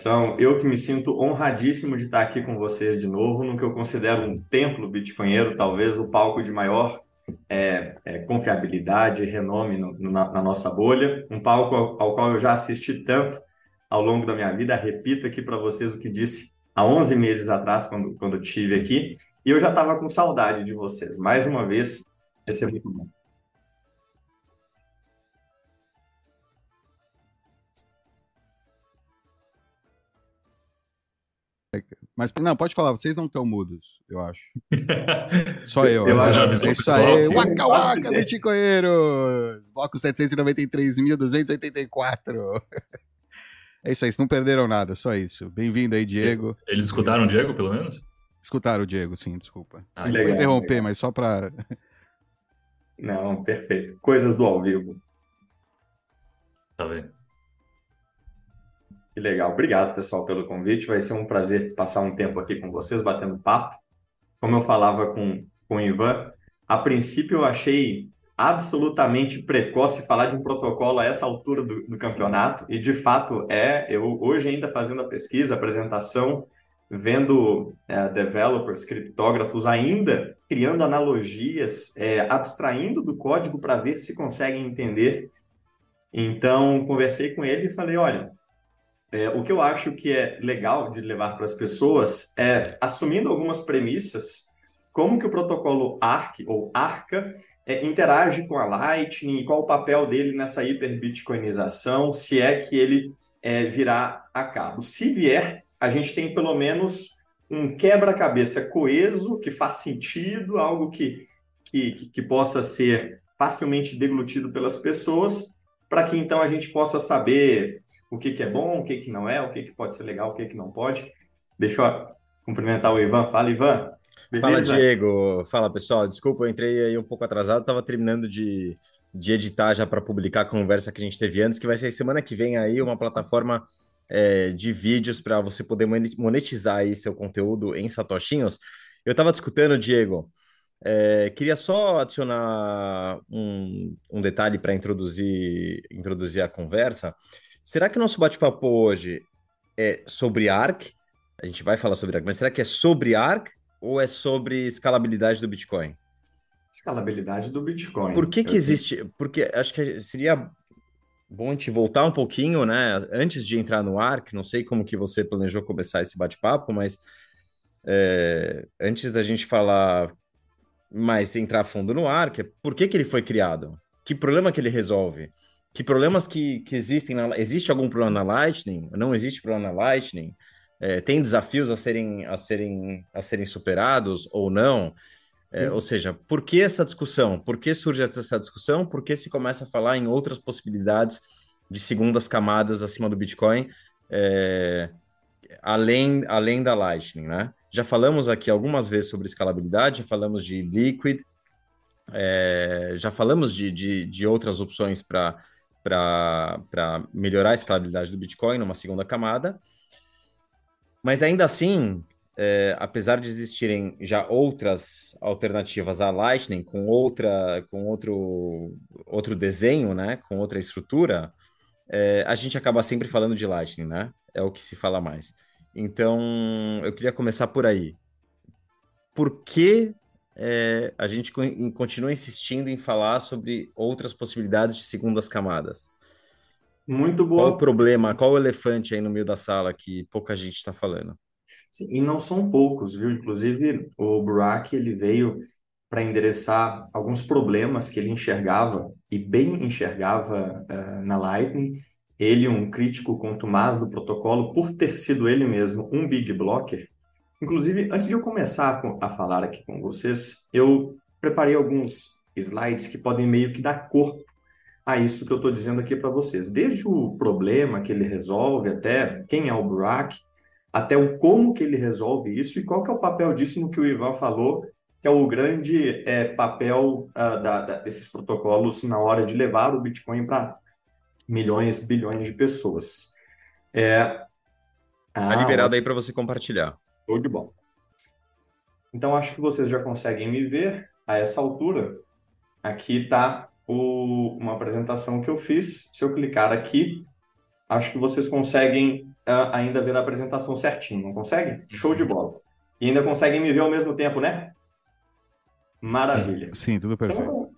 apresentação. Eu que me sinto honradíssimo de estar aqui com vocês de novo, no que eu considero um templo bitcoinheiro, talvez o palco de maior é, é, confiabilidade e renome no, na, na, nossa bolha, um palco ao, ao, qual eu já assisti tanto ao longo da minha vida. Repito aqui para vocês o que disse há 11 meses atrás, quando, quando eu estive aqui, e eu já estava com saudade de vocês. Mais uma vez, esse é muito bom. Mas não, pode falar, vocês não estão mudos, eu acho. Só eu. eu já avisou é isso aí. Waka waka, Bitcoinheiros! Bloco 793.284. É isso aí, vocês não perderam nada, só isso. Bem-vindo aí, Diego. Eles escutaram o Diego, pelo menos? Escutaram o Diego, sim, desculpa. Ah, não vou interromper, legal. mas só para. Não, perfeito. Coisas do ao vivo. Tá bem. Que legal. Obrigado, pessoal, pelo convite. Vai ser um prazer passar um tempo aqui com vocês, batendo papo. Como eu falava com, com o Ivan, a princípio eu achei absolutamente precoce falar de um protocolo a essa altura do, do campeonato, e de fato é. Eu hoje ainda fazendo a pesquisa, a apresentação, vendo é, developers, criptógrafos ainda criando analogias, é, abstraindo do código para ver se conseguem entender. Então, conversei com ele e falei: olha, é, o que eu acho que é legal de levar para as pessoas é, assumindo algumas premissas, como que o protocolo ARC ou ARCA é, interage com a Lightning, qual o papel dele nessa hiperbitcoinização, se é que ele é, virá a cabo. Se vier, a gente tem pelo menos um quebra-cabeça coeso, que faz sentido, algo que, que, que possa ser facilmente deglutido pelas pessoas, para que então a gente possa saber o que, que é bom, o que, que não é, o que, que pode ser legal, o que, que não pode. Deixa eu cumprimentar o Ivan. Fala, Ivan. Beleza? Fala, Diego. Fala, pessoal. Desculpa, eu entrei aí um pouco atrasado, estava terminando de, de editar já para publicar a conversa que a gente teve antes, que vai ser semana que vem aí uma plataforma é, de vídeos para você poder monetizar aí seu conteúdo em satoshinhos. Eu estava discutindo, Diego, é, queria só adicionar um, um detalhe para introduzir, introduzir a conversa. Será que o nosso bate-papo hoje é sobre ARC? A gente vai falar sobre ARC, mas será que é sobre ARC ou é sobre escalabilidade do Bitcoin? Escalabilidade do Bitcoin. Por que que existe? Porque acho que seria bom a gente voltar um pouquinho, né? Antes de entrar no ARC, não sei como que você planejou começar esse bate-papo, mas é, antes da gente falar mais entrar a fundo no ARC, por que que ele foi criado? Que problema que ele resolve? Que problemas que, que existem na, existe algum problema na Lightning? Não existe problema na Lightning? É, tem desafios a serem, a serem, a serem superados ou não? É, ou seja, por que essa discussão? Por que surge essa discussão? Por que se começa a falar em outras possibilidades de segundas camadas acima do Bitcoin, é, além, além da Lightning, né? Já falamos aqui algumas vezes sobre escalabilidade, já falamos de Liquid, é, já falamos de, de, de outras opções para para melhorar a escalabilidade do Bitcoin numa segunda camada. Mas ainda assim, é, apesar de existirem já outras alternativas à Lightning com outra com outro outro desenho, né, com outra estrutura, é, a gente acaba sempre falando de Lightning, né? É o que se fala mais. Então, eu queria começar por aí. Por que é, a gente continua insistindo em falar sobre outras possibilidades de segundas camadas. Muito boa. Qual o problema, qual o elefante aí no meio da sala que pouca gente está falando? Sim, e não são poucos, viu? Inclusive, o Burak, ele veio para endereçar alguns problemas que ele enxergava, e bem enxergava uh, na Lightning. Ele, um crítico contumaz do protocolo, por ter sido ele mesmo um big blocker, Inclusive, antes de eu começar a falar aqui com vocês, eu preparei alguns slides que podem meio que dar corpo a isso que eu estou dizendo aqui para vocês. Desde o problema que ele resolve, até quem é o Burak, até o como que ele resolve isso e qual que é o papel disso no que o Ivan falou, que é o grande é, papel uh, da, da, desses protocolos na hora de levar o Bitcoin para milhões, bilhões de pessoas. É... Ah, tá liberado aí para você compartilhar. Show de bola. Então, acho que vocês já conseguem me ver a essa altura. Aqui está uma apresentação que eu fiz. Se eu clicar aqui, acho que vocês conseguem uh, ainda ver a apresentação certinho, não consegue? Show de bola. E ainda conseguem me ver ao mesmo tempo, né? Maravilha. Sim, sim tudo perfeito. Então,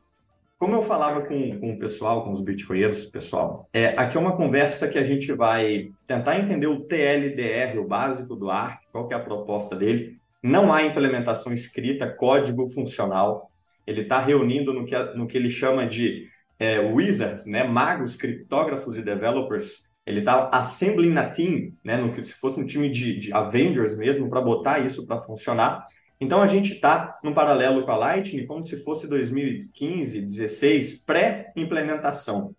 como eu falava com, com o pessoal, com os bitcoinheiros, pessoal, é, aqui é uma conversa que a gente vai tentar entender o TLDR, o básico do ARC, qual que é a proposta dele. Não há implementação escrita, código funcional. Ele está reunindo no que, no que ele chama de é, wizards, né, magos, criptógrafos e developers. Ele está assembling a team, né, no que se fosse um time de, de Avengers mesmo, para botar isso para funcionar. Então a gente está no paralelo com a Lightning como se fosse 2015, 16, pré-implementação.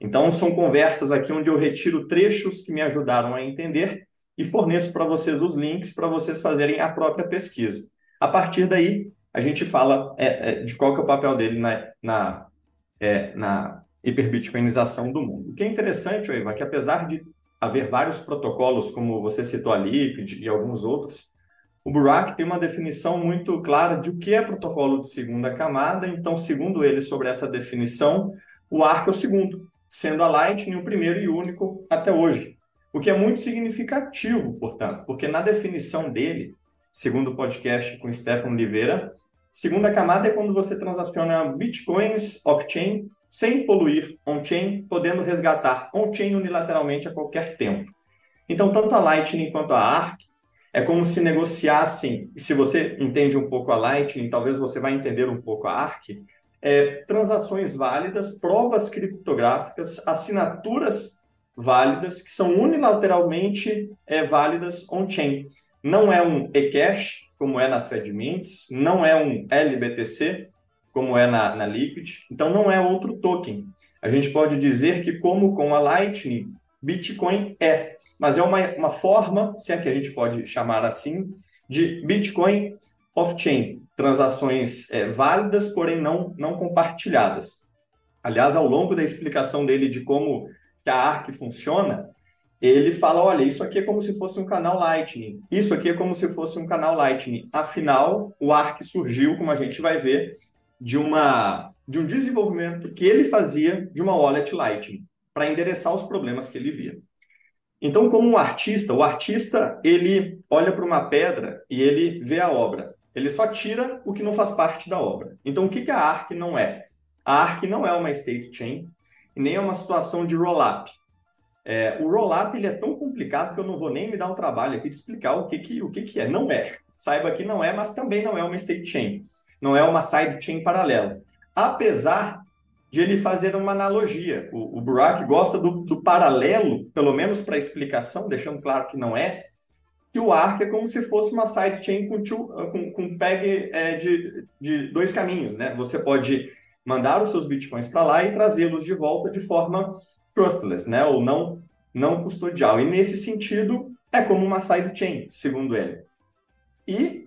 Então são conversas aqui onde eu retiro trechos que me ajudaram a entender e forneço para vocês os links para vocês fazerem a própria pesquisa. A partir daí, a gente fala é, é, de qual que é o papel dele na, na, é, na hiperbitcoinização do mundo. O que é interessante, Ivan, é que apesar de haver vários protocolos, como você citou a Liquid e alguns outros, o Burak tem uma definição muito clara de o que é protocolo de segunda camada, então, segundo ele, sobre essa definição, o ARC é o segundo, sendo a Lightning o primeiro e único até hoje. O que é muito significativo, portanto, porque na definição dele, segundo o podcast com Stefano Oliveira, segunda camada é quando você transaciona bitcoins off-chain sem poluir on-chain, podendo resgatar on-chain unilateralmente a qualquer tempo. Então, tanto a Lightning quanto a ARC é como se negociassem, e se você entende um pouco a Lightning, talvez você vai entender um pouco a ARC, é, transações válidas, provas criptográficas, assinaturas válidas, que são unilateralmente é, válidas on-chain. Não é um eCash, como é nas FedMints, não é um LBTC, como é na, na Liquid, então não é outro token. A gente pode dizer que, como com a Lightning, Bitcoin é mas é uma, uma forma, se é que a gente pode chamar assim, de Bitcoin off-chain, transações é, válidas, porém não, não compartilhadas. Aliás, ao longo da explicação dele de como a ARC funciona, ele fala, olha, isso aqui é como se fosse um canal Lightning, isso aqui é como se fosse um canal Lightning. Afinal, o ARC surgiu, como a gente vai ver, de, uma, de um desenvolvimento que ele fazia de uma wallet Lightning, para endereçar os problemas que ele via. Então, como um artista, o artista ele olha para uma pedra e ele vê a obra. Ele só tira o que não faz parte da obra. Então, o que, que a ARC não é? A ARC não é uma state chain e nem é uma situação de roll-up. É, o roll-up ele é tão complicado que eu não vou nem me dar o trabalho aqui de explicar o que, que, o que, que é. Não é. Saiba que não é, mas também não é uma state chain. Não é uma side chain paralela. Apesar de ele fazer uma analogia. O, o Burak gosta do, do paralelo, pelo menos para explicação, deixando claro que não é, que o ARC é como se fosse uma sidechain com, com, com PEG é, de, de dois caminhos. Né? Você pode mandar os seus bitcoins para lá e trazê-los de volta de forma trustless, né? ou não, não custodial. E nesse sentido, é como uma sidechain, segundo ele. E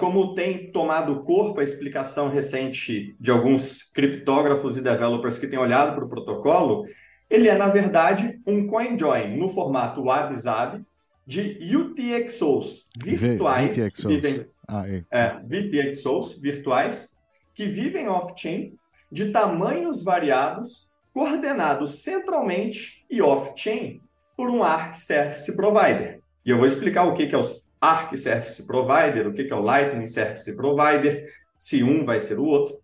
como tem tomado corpo a explicação recente de alguns criptógrafos e developers que têm olhado para o protocolo, ele é, na verdade, um CoinJoin no formato WABZAB de UTXOs virtuais, VTXOs. Vivem, ah, é. É, VTXOs virtuais, que vivem off-chain, de tamanhos variados, coordenados centralmente e off-chain por um ARC Service Provider. E eu vou explicar o que, que é os Arc Service Provider, o que é o Lightning Service Provider, se um vai ser o outro.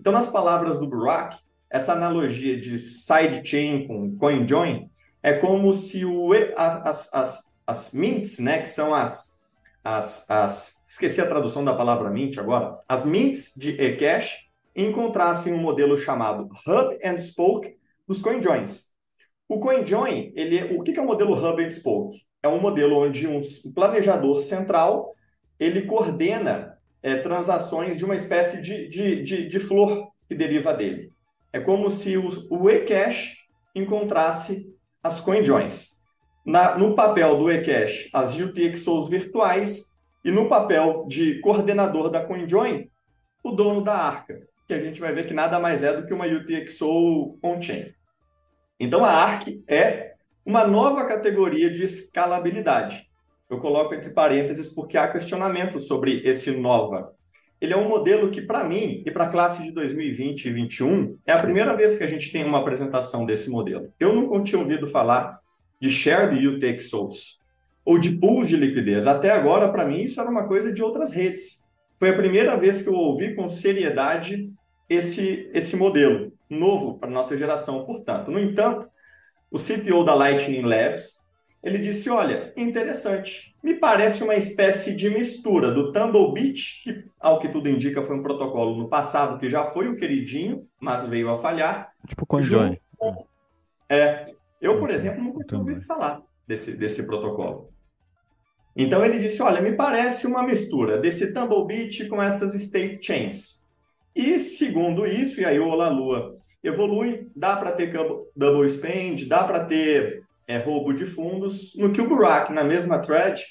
Então, nas palavras do Burak, essa analogia de sidechain com CoinJoin é como se o, as, as, as mints, né, que são as, as, as... Esqueci a tradução da palavra mint agora. As mints de eCash encontrassem um modelo chamado Hub and Spoke dos CoinJoins. O CoinJoin, ele é, o que é o modelo Hub and Spoke? É um modelo onde um planejador central ele coordena é, transações de uma espécie de, de, de, de, flor que deriva dele. É como se o, o eCash encontrasse as CoinJoins. Na, no papel do eCash, as UTXOs virtuais, e no papel de coordenador da CoinJoin, o dono da Arca, que a gente vai ver que nada mais é do que uma UTXO on-chain. Então, a ARC é uma nova categoria de escalabilidade. Eu coloco entre parênteses porque há questionamento sobre esse nova. Ele é um modelo que, para mim, e para a classe de 2020 e 2021, é a primeira vez que a gente tem uma apresentação desse modelo. Eu nunca tinha ouvido falar de shared UTXOs ou de pools de liquidez. Até agora, para mim, isso era uma coisa de outras redes. Foi a primeira vez que eu ouvi com seriedade esse, esse modelo novo para nossa geração, portanto. No entanto, o CPO da Lightning Labs, ele disse, olha, interessante, me parece uma espécie de mistura do Tumblebeat, que, ao que tudo indica, foi um protocolo no passado que já foi o queridinho, mas veio a falhar. Tipo CoinJoin. É, eu, por exemplo, nunca tinha ouvido falar desse, desse protocolo. Então ele disse, olha, me parece uma mistura desse Tumblebeat com essas state chains. E segundo isso, e aí o Olalua evolui, dá para ter double spend, dá para ter é, roubo de fundos, no que o Burak, na mesma thread,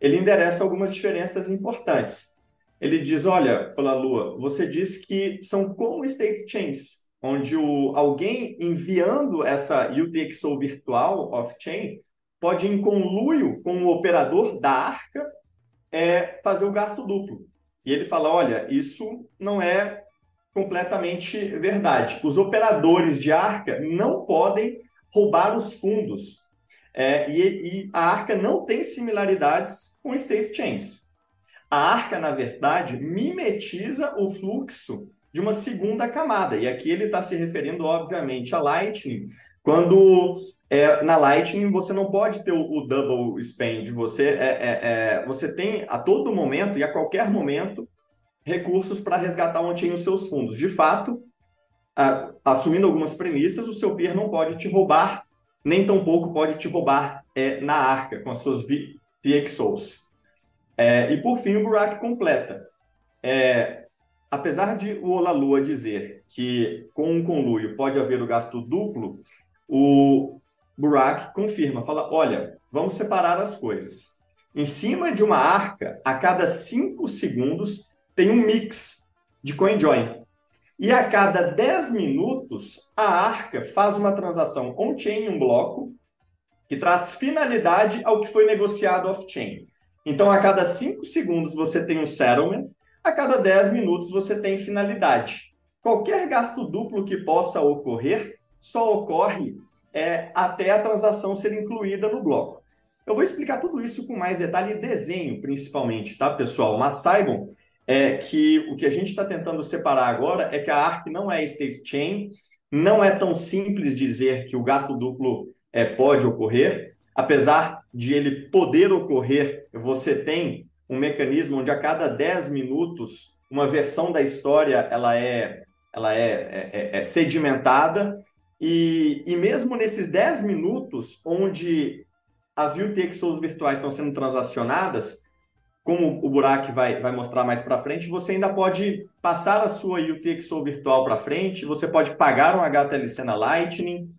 ele endereça algumas diferenças importantes. Ele diz, olha, Olalua, você diz que são como state chains, onde o, alguém enviando essa UTXO virtual off-chain pode, em conluio com o operador da arca, é, fazer o gasto duplo. E ele fala: olha, isso não é completamente verdade. Os operadores de arca não podem roubar os fundos. É, e, e, a arca não tem similaridades com state chains. A arca, na verdade, mimetiza o fluxo de uma segunda camada. E aqui ele está se referindo, obviamente, a Lightning, quando é, na Lightning você não pode ter o, o double spend, você, é, é, é, você tem a todo momento e a qualquer momento recursos para resgatar on-chain os seus fundos. De fato, a, assumindo algumas premissas, o seu peer não pode te roubar, nem tampouco pode te roubar é, na arca com as suas VXOs. É, e por fim, o Burak completa. apesar de o Olalua dizer que com um conluio pode haver o gasto duplo, o, Burak confirma, fala: olha, vamos separar as coisas. Em cima de uma arca, a cada cinco segundos tem um mix de CoinJoin. E a cada 10 minutos, a arca faz uma transação on-chain em um bloco que traz finalidade ao que foi negociado off-chain. Então, a cada 5 segundos você tem um settlement, a cada 10 minutos você tem finalidade. Qualquer gasto duplo que possa ocorrer só ocorre é, até a transação ser incluída no bloco. Eu vou explicar tudo isso com mais detalhe e desenho, principalmente, tá, pessoal? Mas saibam é, que o que a gente está tentando separar agora é que a ARC não é state chain, não é tão simples dizer que o gasto duplo é, pode ocorrer, apesar de ele poder ocorrer, você tem um mecanismo onde a cada 10 minutos uma versão da história ela é, ela é, é, é, é sedimentada. E, e mesmo nesses 10 minutos onde as UTXOs virtuais estão sendo transacionadas, como o Burak vai, vai mostrar mais para frente, você ainda pode passar a sua UTXO virtual para frente, você pode pagar um HTLC na Lightning.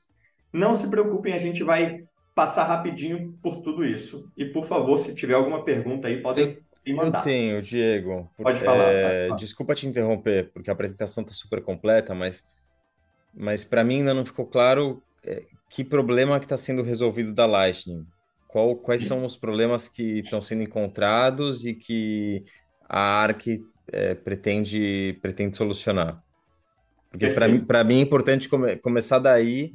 Não se preocupem, a gente vai passar rapidinho por tudo isso. E, por favor, se tiver alguma pergunta aí, podem mandar. Eu tenho, Diego. Pode falar, é, pode falar. Desculpa te interromper, porque a apresentação está super completa, mas mas para mim ainda não ficou claro é, que problema que está sendo resolvido da Lightning. Qual, quais são os problemas que estão sendo encontrados e que a ARC é, pretende, pretende solucionar? Porque para mim, mim é importante come, começar daí,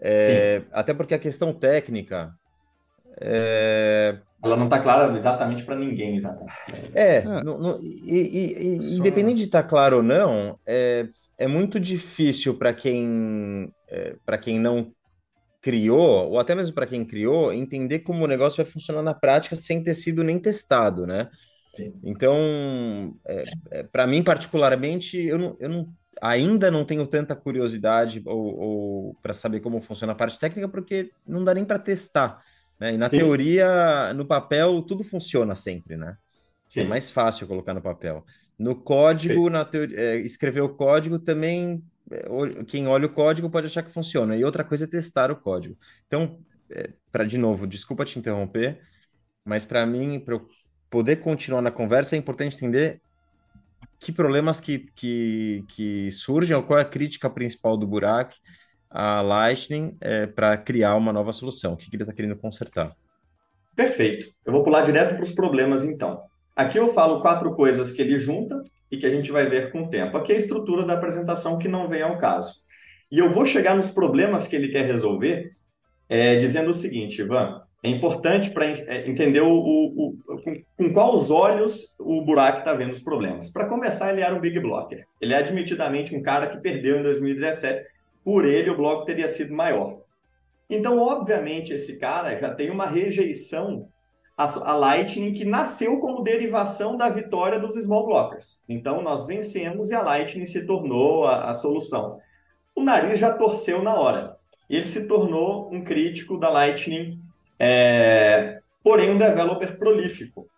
é, até porque a questão técnica. É... Ela não está clara exatamente para ninguém, exatamente. É, é. No, no, e, e, e independente de estar tá claro ou não, é, é muito difícil para quem, é, para quem não criou, ou até mesmo para quem criou, entender como o negócio vai funcionar na prática sem ter sido nem testado, né? Sim. Então, é, é, para mim, particularmente, eu, não, eu não, ainda não tenho tanta curiosidade ou, ou para saber como funciona a parte técnica, porque não dá nem para testar. Né? E na Sim. teoria, no papel, tudo funciona sempre, né? É Sim. É mais fácil colocar no papel. No código, na teoria, é, escrever o código também, quem olha o código pode achar que funciona. E outra coisa é testar o código. Então, é, para de novo, desculpa te interromper, mas para mim, para eu poder continuar na conversa, é importante entender que problemas que, que, que surgem, ou qual é a crítica principal do Burak a Lightning é, para criar uma nova solução. O que, que ele está querendo consertar? Perfeito. Eu vou pular direto para os problemas, então. Aqui eu falo quatro coisas que ele junta e que a gente vai ver com o tempo. Aqui é a estrutura da apresentação que não vem ao caso. E eu vou chegar nos problemas que ele quer resolver é, dizendo o seguinte, Ivan, é importante para é, entender o, o, o, com, com quais olhos o Burak está vendo os problemas. Para começar, ele era um big blocker. Ele é admitidamente um cara que perdeu em 2017. Por ele, o bloco teria sido maior. Então, obviamente, esse cara já tem uma rejeição à, Lightning que nasceu como derivação da vitória dos small blockers. Então, nós vencemos e a Lightning se tornou a, a solução. O nariz já torceu na hora. Ele se tornou um crítico da Lightning, é, porém um developer prolífico.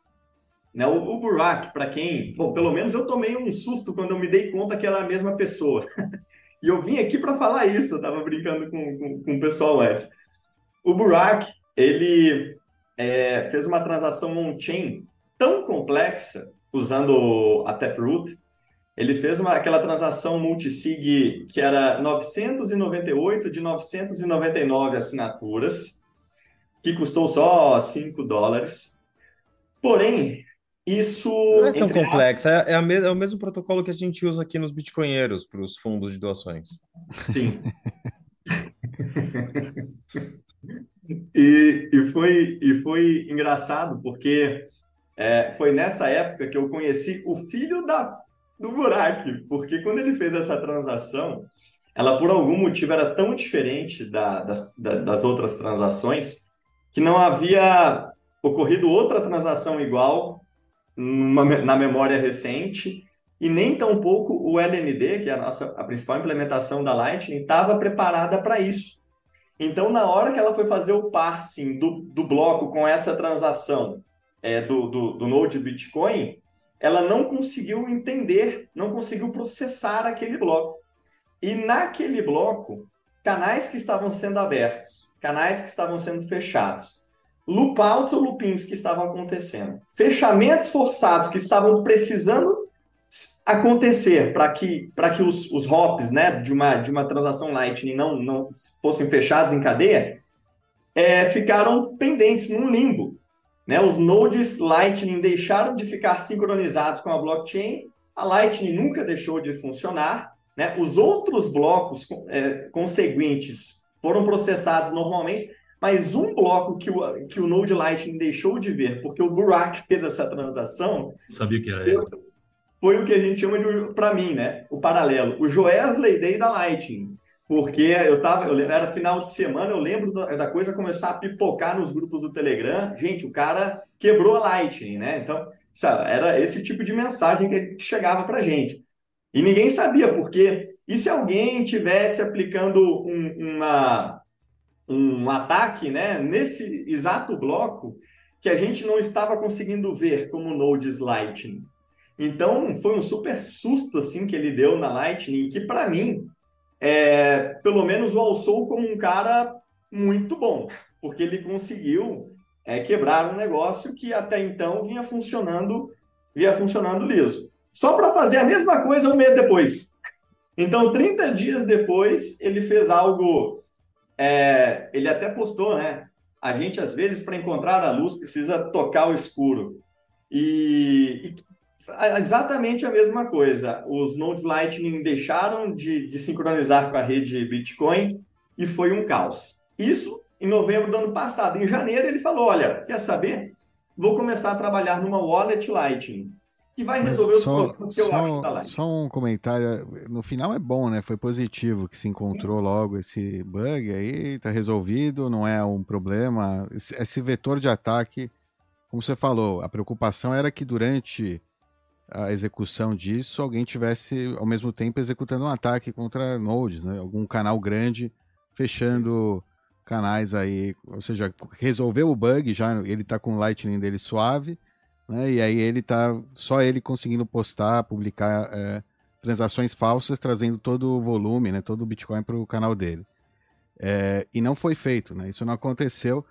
Né? O, o Burak, para quem. Bom, pelo menos eu tomei um susto quando eu me dei conta que era a mesma pessoa. E eu vim aqui para falar isso, eu estava brincando com, com, com, o pessoal antes. O Burak, ele é, fez uma transação on-chain tão complexa, usando a Taproot, ele fez uma, aquela transação multisig que era 998 de 999 assinaturas, que custou só 5 dólares. Porém, isso. Não é tão complexo, é, é, é, o mesmo protocolo que a gente usa aqui nos bitcoinheiros para os fundos de doações. Sim. e, e, foi, e foi engraçado, porque é, foi nessa época que eu conheci o filho da, do Burak, porque quando ele fez essa transação, ela por algum motivo era tão diferente da, das, da, das outras transações que não havia ocorrido outra transação igual numa, na memória recente, e nem tampouco o LND, que é a nossa a principal implementação da Lightning, estava preparada para isso. Então, na hora que ela foi fazer o parsing do, do bloco com essa transação é, do, do, do Node Bitcoin, ela não conseguiu entender, não conseguiu processar aquele bloco. E naquele bloco, canais que estavam sendo abertos, canais que estavam sendo fechados, loopouts ou loopings que estavam acontecendo, fechamentos forçados que estavam precisando acontecer para que, que os, os hops né, de, uma, de uma transação Lightning não, não fossem fechados em cadeia, é, ficaram pendentes num limbo. Né? Os nodes Lightning deixaram de ficar sincronizados com a blockchain, a Lightning nunca deixou de funcionar, né? os outros blocos é, conseguintes foram processados normalmente, mas um bloco que o, que o Node Lightning deixou de ver, porque o Burak fez essa transação. Sabia que era ele. Foi o que a gente chama de, para mim, né? O paralelo. O Joesley Day da Lightning. Porque eu tava, eu, era final de semana, eu lembro da, da, coisa começar a pipocar nos grupos do Telegram. Gente, o cara quebrou a Lightning, né? Então, sabe, era esse tipo de mensagem que chegava para gente. E ninguém sabia, porque e se alguém tivesse aplicando um, uma, um ataque né, nesse exato bloco que a gente não estava conseguindo ver como nodes Lightning. Então, foi um super susto assim que ele deu na Lightning, que para mim, é, pelo menos o alçou como um cara muito bom, porque ele conseguiu é, quebrar um negócio que até então vinha funcionando, vinha funcionando liso. Só para fazer a mesma coisa um mês depois. Então, 30 dias depois, ele fez algo é, ele até postou, né? A gente, às vezes, para encontrar a luz, precisa tocar o escuro. E, e exatamente a mesma coisa. Os nodes Lightning deixaram de, de sincronizar com a rede Bitcoin e foi um caos. Isso em novembro do ano passado. Em janeiro, ele falou: Olha, quer saber? Vou começar a trabalhar numa wallet Lightning que vai resolver os problemas que eu acho da Só um comentário, no final é bom, né? Foi positivo que se encontrou Sim. logo esse bug aí, tá resolvido, não é um problema. Esse vetor de ataque, como você falou, a preocupação era que durante a execução disso, alguém tivesse ao mesmo tempo executando um ataque contra nodes, né? Algum canal grande fechando canais aí, ou seja, resolveu o bug, já ele tá com o Lightning dele suave né? E aí ele tá só ele conseguindo postar, publicar é, transações falsas, trazendo todo o volume, né? Todo o Bitcoin para o canal dele. É, e não foi feito, né? Isso não aconteceu.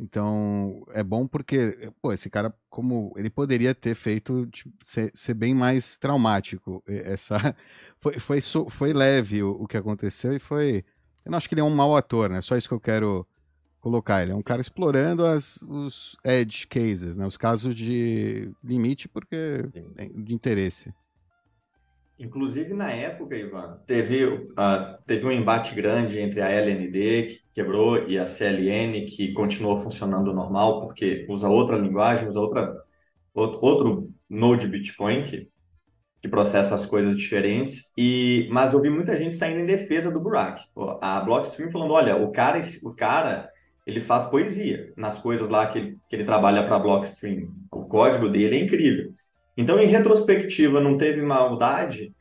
Então é bom porque, pô, esse cara, como ele poderia ter feito tipo, ser, ser, bem mais traumático. Essa foi, foi, foi leve o, o que aconteceu e foi. Eu não acho que ele é um mau ator, né? Só isso que eu quero colocar. Ele é um cara explorando as, os edge cases, né? os casos de limite porque de interesse. Inclusive, na época, Ivan, teve, uh, teve um embate grande entre a LND, que quebrou, e a CLN, que continuou funcionando normal, porque usa outra linguagem, usa outra, outro node Bitcoin, que, que processa as coisas diferentes. E, mas eu vi muita gente saindo em defesa do Burak. A Blockstream falando, olha, o cara, o cara ele faz poesia nas coisas lá que, que ele trabalha para a Blockstream. O código dele é incrível. Então, em retrospectiva, não teve maldade.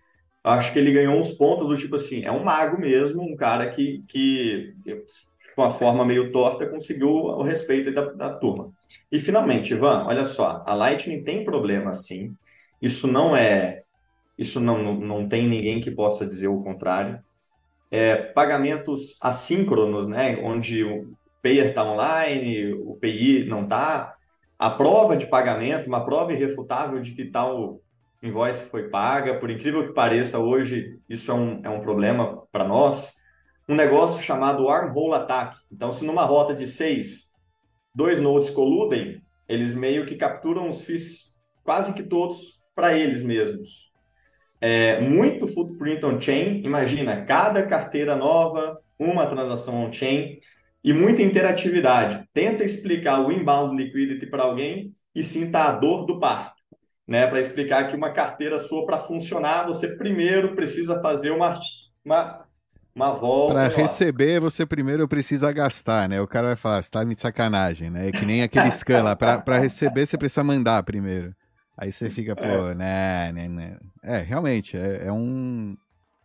Acho que ele ganhou uns pontos do tipo assim, é um mago mesmo, um cara que, que com a forma meio torta, conseguiu o respeito da, da turma. E finalmente, Ivan, olha só, a Lightning tem problema sim. Isso não é, isso não, não, não tem ninguém que possa dizer o contrário. É, pagamentos assíncronos, né, onde o payer está online, o PI não está, a prova de pagamento, uma prova irrefutável de que tal invoice foi paga, por incrível que pareça, hoje isso é um, é um problema para nós, um negócio chamado armhole attack. Então, se numa rota de seis, dois nodes coludem, eles meio que capturam os FIIs quase que todos para eles mesmos. É, muito footprint on-chain, imagina, cada carteira nova, uma transação on-chain e muita interatividade. Tenta explicar o inbound liquidity para alguém e sinta a dor do parto. Né, para explicar que uma carteira sua, para funcionar, você primeiro precisa fazer uma, uma, uma volta. Para receber, você primeiro precisa gastar, né? O cara vai falar, você tá de sacanagem, né? É que nem aquele scan lá. Para receber, você precisa mandar primeiro. Aí você fica, pô, é. né, né, né. É, realmente, é, é um.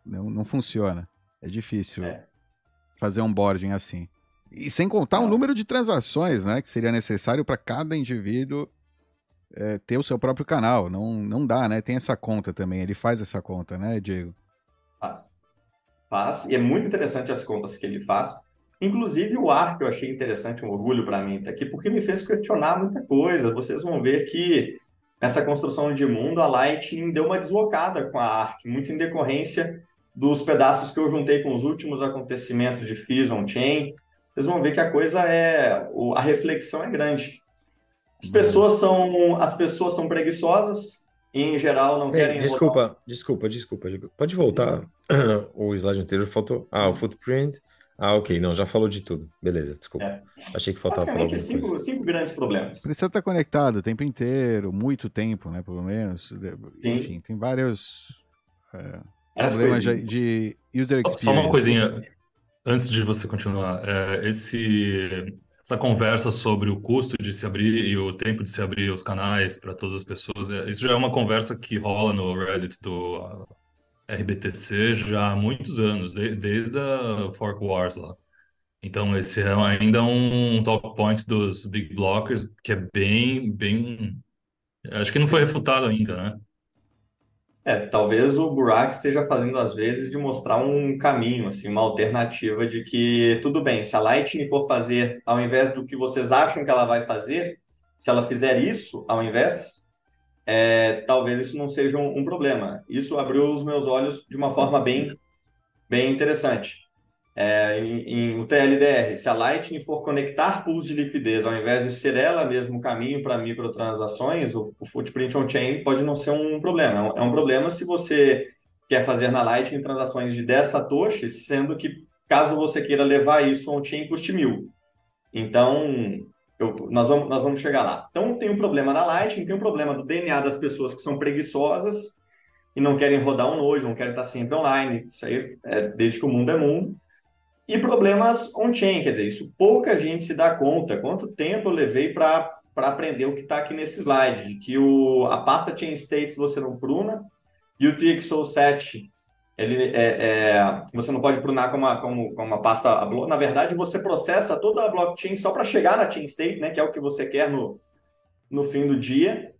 Não, não, funciona. É difícil é. fazer um boarding assim. E sem contar o número de transações, né? Que seria necessário para cada indivíduo é, ter o seu próprio canal. Não, não dá, né? Tem essa conta também. Ele faz essa conta, né, Diego? Faz. Faz. E é muito interessante as contas que ele faz. Inclusive o ARC eu achei interessante, um orgulho para mim estar aqui, porque me fez questionar muita coisa. Vocês vão ver que nessa construção de mundo, a Lightning deu uma deslocada com a ARC, muito em decorrência dos pedaços que eu juntei com os últimos acontecimentos de FIS on-chain, vocês vão ver que a coisa é. A reflexão é grande. As pessoas são, as pessoas são preguiçosas e, em geral, não querem. Desculpa, desculpa, desculpa. Pode voltar o slide anterior. Faltou. Ah, o footprint. Ah, ok. Não, já falou de tudo. Beleza, desculpa. É. Achei que faltava falar alguma cinco, coisa. cinco grandes problemas. Precisa estar conectado o tempo inteiro, muito tempo, né? Pelo menos. Sim. Enfim, tem vários é, problemas de, de user experience. Só uma coisinha Antes de você continuar, é, esse, essa conversa sobre o custo de se abrir e o tempo de se abrir os canais para todas as pessoas, é, isso já é uma conversa que rola no Reddit do RBTC já há muitos anos, de, desde a Fork Wars lá. Então, esse é ainda um top point dos big blockers, que é bem, bem. Acho que não foi refutado ainda, né? É, talvez o Burak esteja fazendo às vezes de mostrar um caminho, assim, uma alternativa de que tudo bem, se a Lightning for fazer ao invés do que vocês acham que ela vai fazer, se ela fizer isso ao invés, é, talvez isso não seja um, um problema. Isso abriu os meus olhos de uma forma bem, bem interessante é, em, em, TLDR, se a Lightning for conectar pools de liquidez, ao invés de ser ela mesmo o caminho para microtransações, o, o footprint on-chain pode não ser um problema. É um, problema se você quer fazer na Lightning transações de 10 satoshis, sendo que, caso você queira levar isso on-chain, custe mil. Então, eu, nós, vamos, nós vamos chegar lá. Então, tem um problema na Lightning, tem um problema do DNA das pessoas que são preguiçosas e não querem rodar um node, não querem estar sempre online. Isso aí é desde que o mundo é mundo. E problemas on-chain, quer dizer, isso pouca gente se dá conta. Quanto tempo eu levei para aprender o que está aqui nesse slide, de que o, a pasta chain states você não pruna e o TXO7 ele é, é, você não pode prunar com uma, com, com uma pasta. Na verdade, você processa toda a blockchain só para chegar na chain state, né, que é o que você quer no, no fim do dia.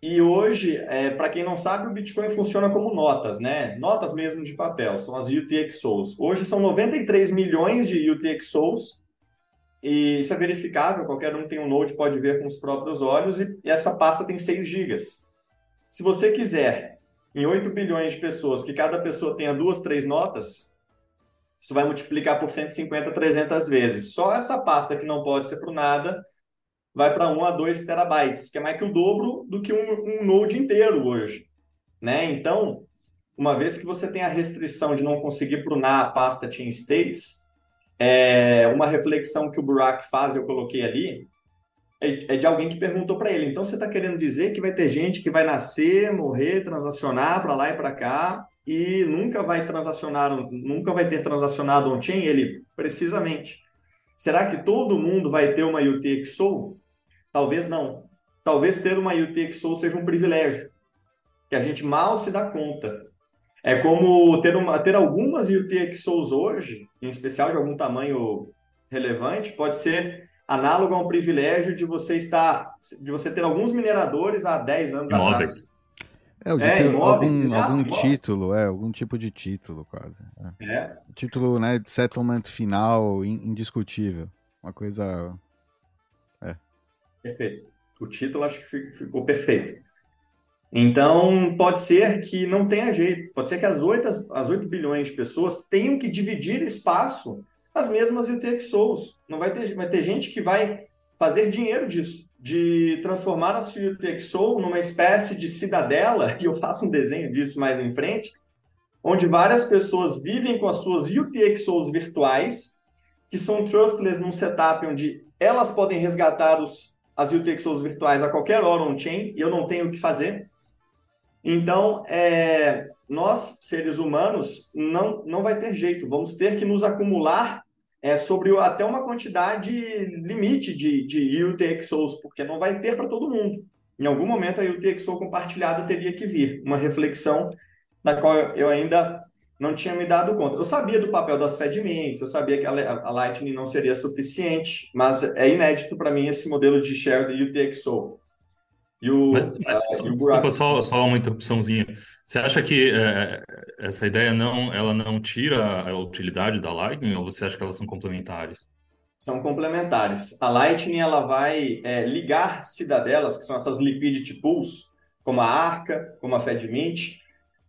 E hoje, é, para quem não sabe, o Bitcoin funciona como notas, né? Notas mesmo de papel, são as UTXOs. Hoje são 93 milhões de UTXOs, e isso é verificável, qualquer um tem um node, pode ver com os próprios olhos, e essa pasta tem 6 gigas. Se você quiser, em 8 bilhões de pessoas, que cada pessoa tenha duas, três notas, isso vai multiplicar por 150, 300 vezes. Só essa pasta que não pode ser para nada vai para 1 a 2 terabytes, que é mais que o dobro do que um, um Node inteiro hoje. Né? Então, uma vez que você tem a restrição de não conseguir prunar a pasta chain states, é, uma reflexão que o Burak faz, eu coloquei ali, é, é de alguém que perguntou para ele. Então você está querendo dizer que vai ter gente que vai nascer, morrer, transacionar para lá e para cá e nunca vai transacionar, nunca vai ter transacionado on-chain? Ele, precisamente. Será que todo mundo vai ter uma UTXO? Talvez não. Talvez ter uma UTXO seja um privilégio, que a gente mal se dá conta. É como ter, uma, ter algumas UTXOs hoje, em especial de algum tamanho relevante, pode ser análogo a um privilégio de você estar, de você ter alguns mineradores há 10 anos Imóveis. atrás. É, o de É, ter imóvel, algum, exato, algum imóvel. título, é, algum tipo de título, quase. é. É, Título, né, de settlement final in- indiscutível. Uma coisa. Perfeito. O título acho que fi- ficou perfeito. Então, pode ser que não tenha jeito. Pode ser que as 8, as 8 bilhões de pessoas tenham que dividir espaço as mesmas UTXOs. Não vai ter, vai ter gente que vai fazer dinheiro disso, de transformar a sua UTXO numa espécie de cidadela, e eu faço um desenho disso mais em frente, onde várias pessoas vivem com as suas UTXOs virtuais, que são trustless num setup onde elas podem resgatar os, as UTXOs virtuais a qualquer hora on-chain, e eu não tenho o que fazer. Então, é, nós, seres humanos, não, não vai ter jeito, vamos ter que nos acumular é, sobre até uma quantidade limite de, de UTXOs, porque não vai ter para todo mundo. Em algum momento a UTXO compartilhada teria que vir, uma reflexão da qual eu ainda não tinha me dado conta. Eu sabia do papel das FedMints, eu sabia que a, Lightning não seria suficiente, mas é inédito para mim esse modelo de share de UTXO. E o, Mas, mas ah, só- e o desculpa, só, só uma interrupçãozinha. Você acha que é, essa ideia não, ela não tira a utilidade da Lightning ou você acha que elas são complementares? são complementares. A Lightning ela vai é, ligar cidadelas, que são essas liquidity pools, como a Arca, como a FedMint,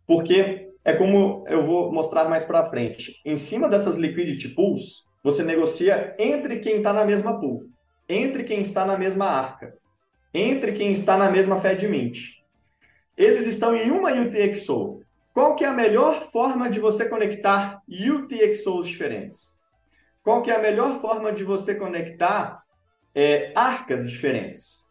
porque é como eu vou mostrar mais para frente. Em cima dessas liquidity pools, você negocia entre quem está na mesma pool, entre quem está na mesma Arca, entre quem está na mesma FedMint. Eles estão em uma UTXO. Qual que é a melhor forma de você conectar UTXOs diferentes? Qual que é a melhor forma de você conectar é, arcas diferentes?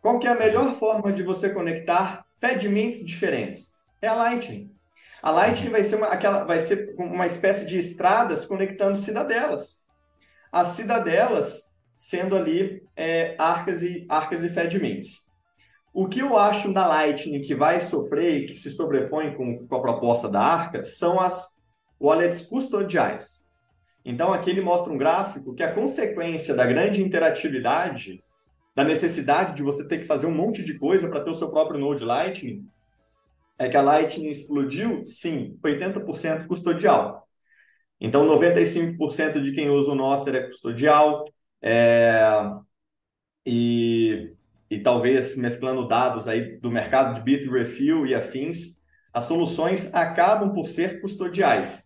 Qual que é a melhor forma de você conectar FedMints diferentes? É a Lightning. A Lightning vai ser uma, aquela, vai ser uma espécie de estradas conectando cidadelas. As cidadelas sendo ali é, arcas e arcas e. O que eu acho da Lightning que vai sofrer e que se sobrepõe com, com a proposta da Arca são as wallets custodiais. Então, aqui ele mostra um gráfico que a consequência da grande interatividade, da necessidade de você ter que fazer um monte de coisa para ter o seu próprio Node Lightning, é que a Lightning explodiu, sim, 80% custodial. Então, 95% de quem usa o Noster é custodial, é, e, e talvez mesclando dados aí do mercado de Bitrefill e afins, as soluções acabam por ser custodiais.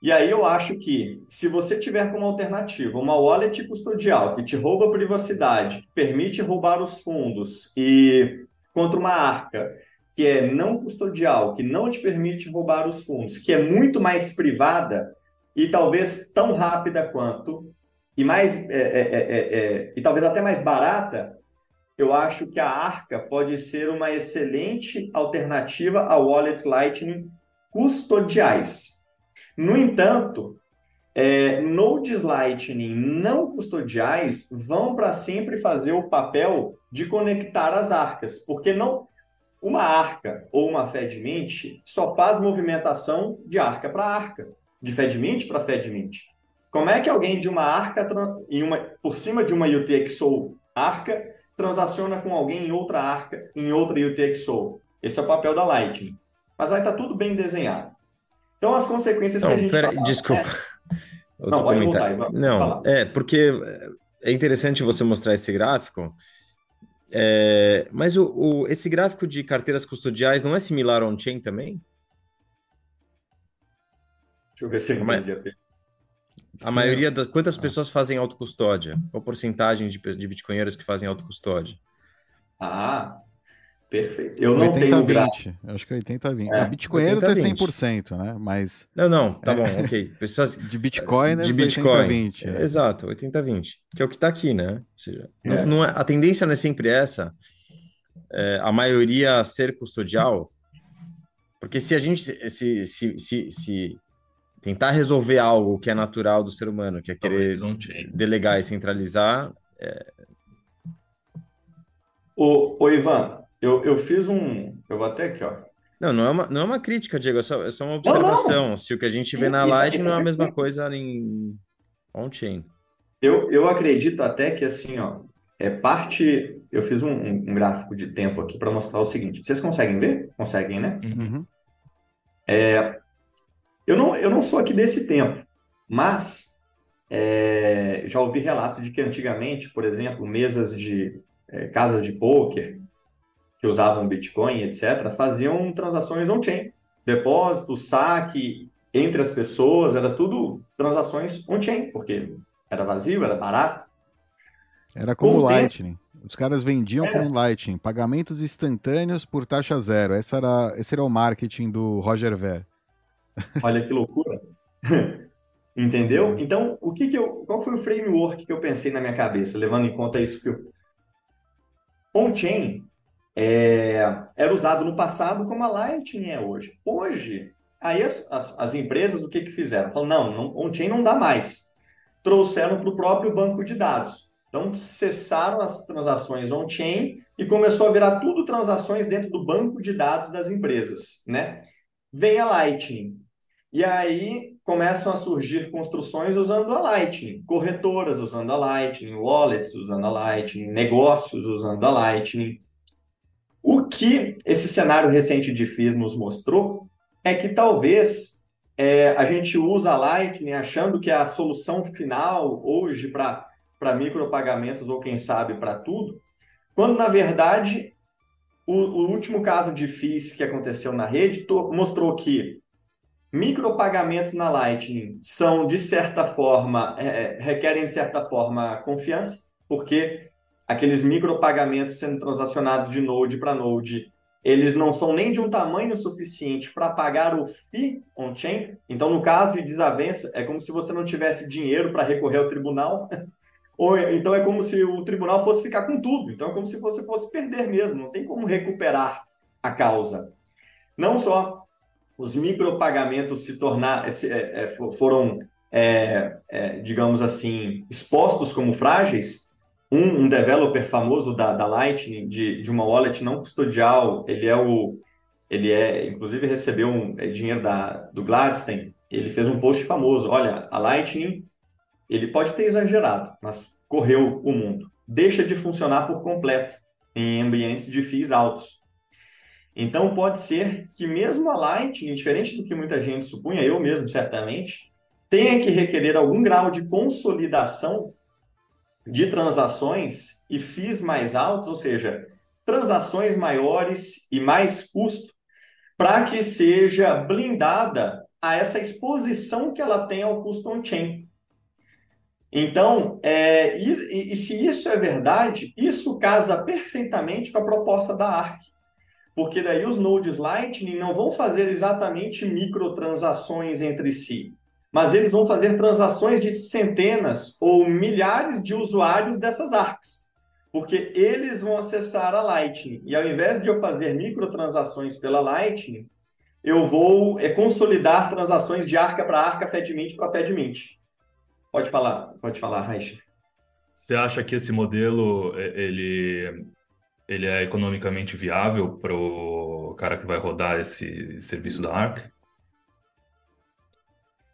E aí eu acho que, se você tiver como alternativa uma wallet custodial que te rouba a privacidade, permite roubar os fundos, e contra uma arca que é não custodial, que não te permite roubar os fundos, que é muito mais privada e talvez tão rápida quanto, e mais é, é, é, é, e talvez até mais barata, eu acho que a Arca pode ser uma excelente alternativa a wallets Lightning custodiais. No entanto, é, nodes Lightning não custodiais vão para sempre fazer o papel de conectar as arcas, porque não uma arca ou uma FedMint só faz movimentação de arca para arca, de FedMint para FedMint. Como é que alguém de uma arca em uma, por cima de uma UTXO arca transaciona com alguém em outra arca em outra UTXO? Esse é o papel da Lightning. Mas vai estar tudo bem desenhado. Então, as consequências Não, que a gente pera, fala, desculpa. é- Não, pode comentário. voltar. Não, Fala. é porque é interessante você mostrar esse gráfico, é, mas o, o- esse gráfico de carteiras custodiais não é similar ao on-chain também? Deixa eu ver se eu entendi a. A Sim. maioria das quantas pessoas fazem autocustódia? Qual porcentagem de, de bitcoinheiros que fazem autocustódia? Ah, Perfeito. Eu não 80, tenho 20. Eu acho que é 80 20. É, Bitcoinheiros 80, é 100%, né? Mas Não, não, tá bom, OK. Pessoas de Bitcoin de Bitcoin 80 20. É. Exato, 80 20, que é o que tá aqui, né? Ou seja, é. não, não é, a tendência não é sempre essa. É, a maioria ser custodial, porque se a gente se, se, se, se tentar resolver algo que é natural do ser humano, que é querer delegar e centralizar. É... O, o Ivan, eu, eu fiz um. Eu vou até aqui, ó. Não, não é uma, não é uma crítica, Diego, é só, é só uma observação. Não, não. Se o que a gente vê na live não é a mesma coisa em on-chain. Eu, eu acredito até que, assim, ó, é parte. Eu fiz um, um gráfico de tempo aqui para mostrar o seguinte. Vocês conseguem ver? Conseguem, né? Uhum. É, eu não, eu não sou aqui desse tempo, mas é, já ouvi relatos de que antigamente, por exemplo, mesas de é, casas de poker que usavam Bitcoin, etc., faziam transações on-chain. Depósito, saque entre as pessoas, era tudo transações on-chain, porque era vazio, era barato. Era como Lightning. Tempo, Os caras vendiam é. como Lightning, pagamentos instantâneos por taxa zero. Esse era, esse era o marketing do Roger Ver. Olha que loucura. Entendeu? Uhum. Então, o que que eu, qual foi o framework que eu pensei na minha cabeça, levando em conta isso que eu... On-chain é, era usado no passado como a Lightning é hoje. Hoje, aí as, as, as empresas, o que que fizeram? Falaram, não, não on-chain não dá mais. Trouxeram para o próprio banco de dados. Então, cessaram as transações on-chain e começou a virar tudo transações dentro do banco de dados das empresas, né? Vem a Lightning. E aí começam a surgir construções usando a Lightning, corretoras usando a Lightning, wallets usando a Lightning, negócios usando a Lightning. O que esse cenário recente de FIS nos mostrou é que talvez é, a gente usa a Lightning achando que é a solução final hoje para micropagamentos ou quem sabe para tudo, quando na verdade o, o último caso de FIS que aconteceu na rede mostrou que Micropagamentos na Lightning são, de certa forma, é, é, requerem, de certa forma, confiança, porque aqueles micropagamentos sendo transacionados de node para node, eles não são nem de um tamanho suficiente para pagar o FII on-chain. Então, no caso de desavença, é como se você não tivesse dinheiro para recorrer ao tribunal, ou então é como se o tribunal fosse ficar com tudo. Então, é como se você fosse perder mesmo, não tem como recuperar a causa. Não só os micropagamentos se tornar, é, é, foram, é, é, digamos assim, expostos como frágeis, um, um developer famoso da, da Lightning, de, de uma wallet não custodial, ele é o, ele é, inclusive recebeu um, é, dinheiro da, do Gladstein, ele fez um post famoso, olha, a Lightning, ele pode ter exagerado, mas correu o mundo. Deixa de funcionar por completo em ambientes de FIIs altos. Então, pode ser que mesmo a Lightning, diferente do que muita gente supunha, eu mesmo certamente, tenha que requerer algum grau de consolidação de transações e FIIs mais altos, ou seja, transações maiores e mais custo, para que seja blindada a essa exposição que ela tem ao custo on-chain. Então, é, e, e, se isso é verdade, isso casa perfeitamente com a proposta da ARC porque daí os nodes Lightning não vão fazer exatamente microtransações entre si, mas eles vão fazer transações de centenas ou milhares de usuários dessas ARCs, porque eles vão acessar a Lightning. E ao invés de eu fazer microtransações pela Lightning, eu vou é, consolidar transações de arca para arca, FedMint para FedMint. Pode falar, pode falar, Raíssa. Você acha que esse modelo ele ele é economicamente viável para o cara que vai rodar esse serviço da Arc?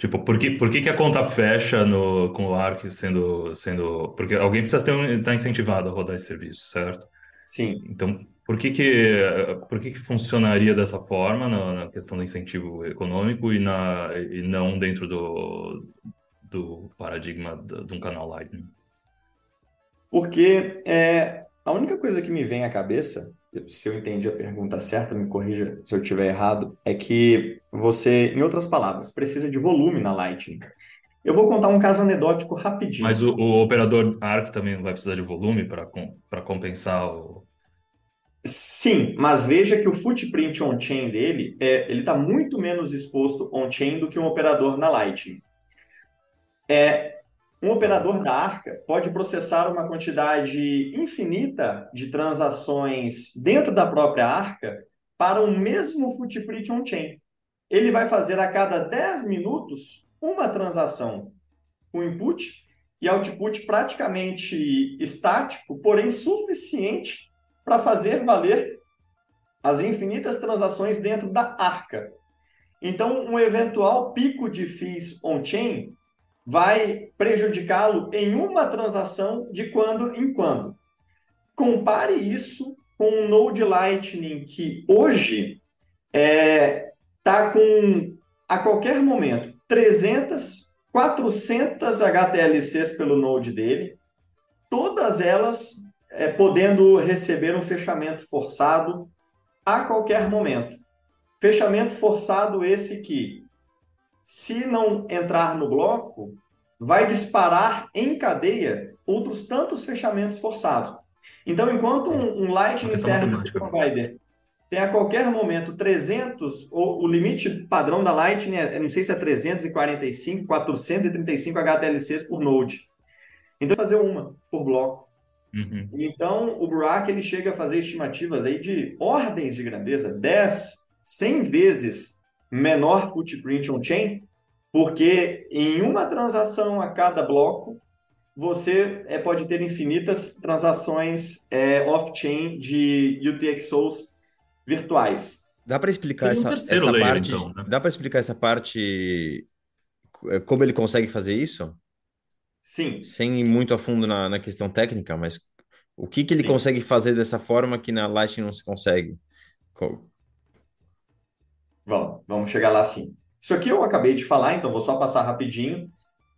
Tipo, por que, por que, que a conta fecha no, com o Arc sendo, sendo... Porque alguém precisa estar tá incentivado a rodar esse serviço, certo? Sim. Então, por que que, por que, que funcionaria dessa forma na, na questão do incentivo econômico e, na, e não dentro do, do paradigma de um canal Lightning? Porque é, a única coisa que me vem à cabeça, se eu entendi a pergunta certa, me corrija se eu estiver errado, é que você, em outras palavras, precisa de volume na Lightning. Eu vou contar um caso anedótico rapidinho. Mas o, o operador ARC também vai precisar de volume para compensar o. Sim, mas veja que o footprint on-chain dele é, ele está muito menos exposto on-chain do que um operador na Lightning. É, um operador da Arca pode processar uma quantidade infinita de transações dentro da própria Arca para o mesmo footprint on-chain. Ele vai fazer a cada 10 minutos uma transação com input e output praticamente estático, porém suficiente para fazer valer as infinitas transações dentro da arca. Então, um eventual pico de fees on-chain vai prejudicá-lo em uma transação de quando em quando. Compare isso com um Node Lightning que hoje está é, tá com, a qualquer momento, 300, 400 HTLCs pelo Node dele, todas elas é, podendo receber um fechamento forçado a qualquer momento. Fechamento forçado esse que, se não entrar no bloco, vai disparar em cadeia outros tantos fechamentos forçados. Então, enquanto um, um Lightning Service Provider tem a qualquer momento 300, ou o limite padrão da Lightning, é, não sei se é 345, 435 HTLCs por node. Então, fazer uma por bloco. Uhum. Então, o Burak ele chega a fazer estimativas aí de ordens de grandeza, 10, 100 vezes menor footprint on-chain, porque em uma transação a cada bloco, você é, pode ter infinitas transações é, off-chain de UTXOs virtuais. Dá para explicar essa, essa layer, parte? Então, né? Dá para explicar essa parte como ele consegue fazer isso? Sim. Sem ir muito a fundo na, na questão técnica, mas o que, que ele Sim. consegue fazer dessa forma que na Lightning não se consegue? Vamos, vamos chegar lá sim. Isso aqui eu acabei de falar, então vou só passar rapidinho.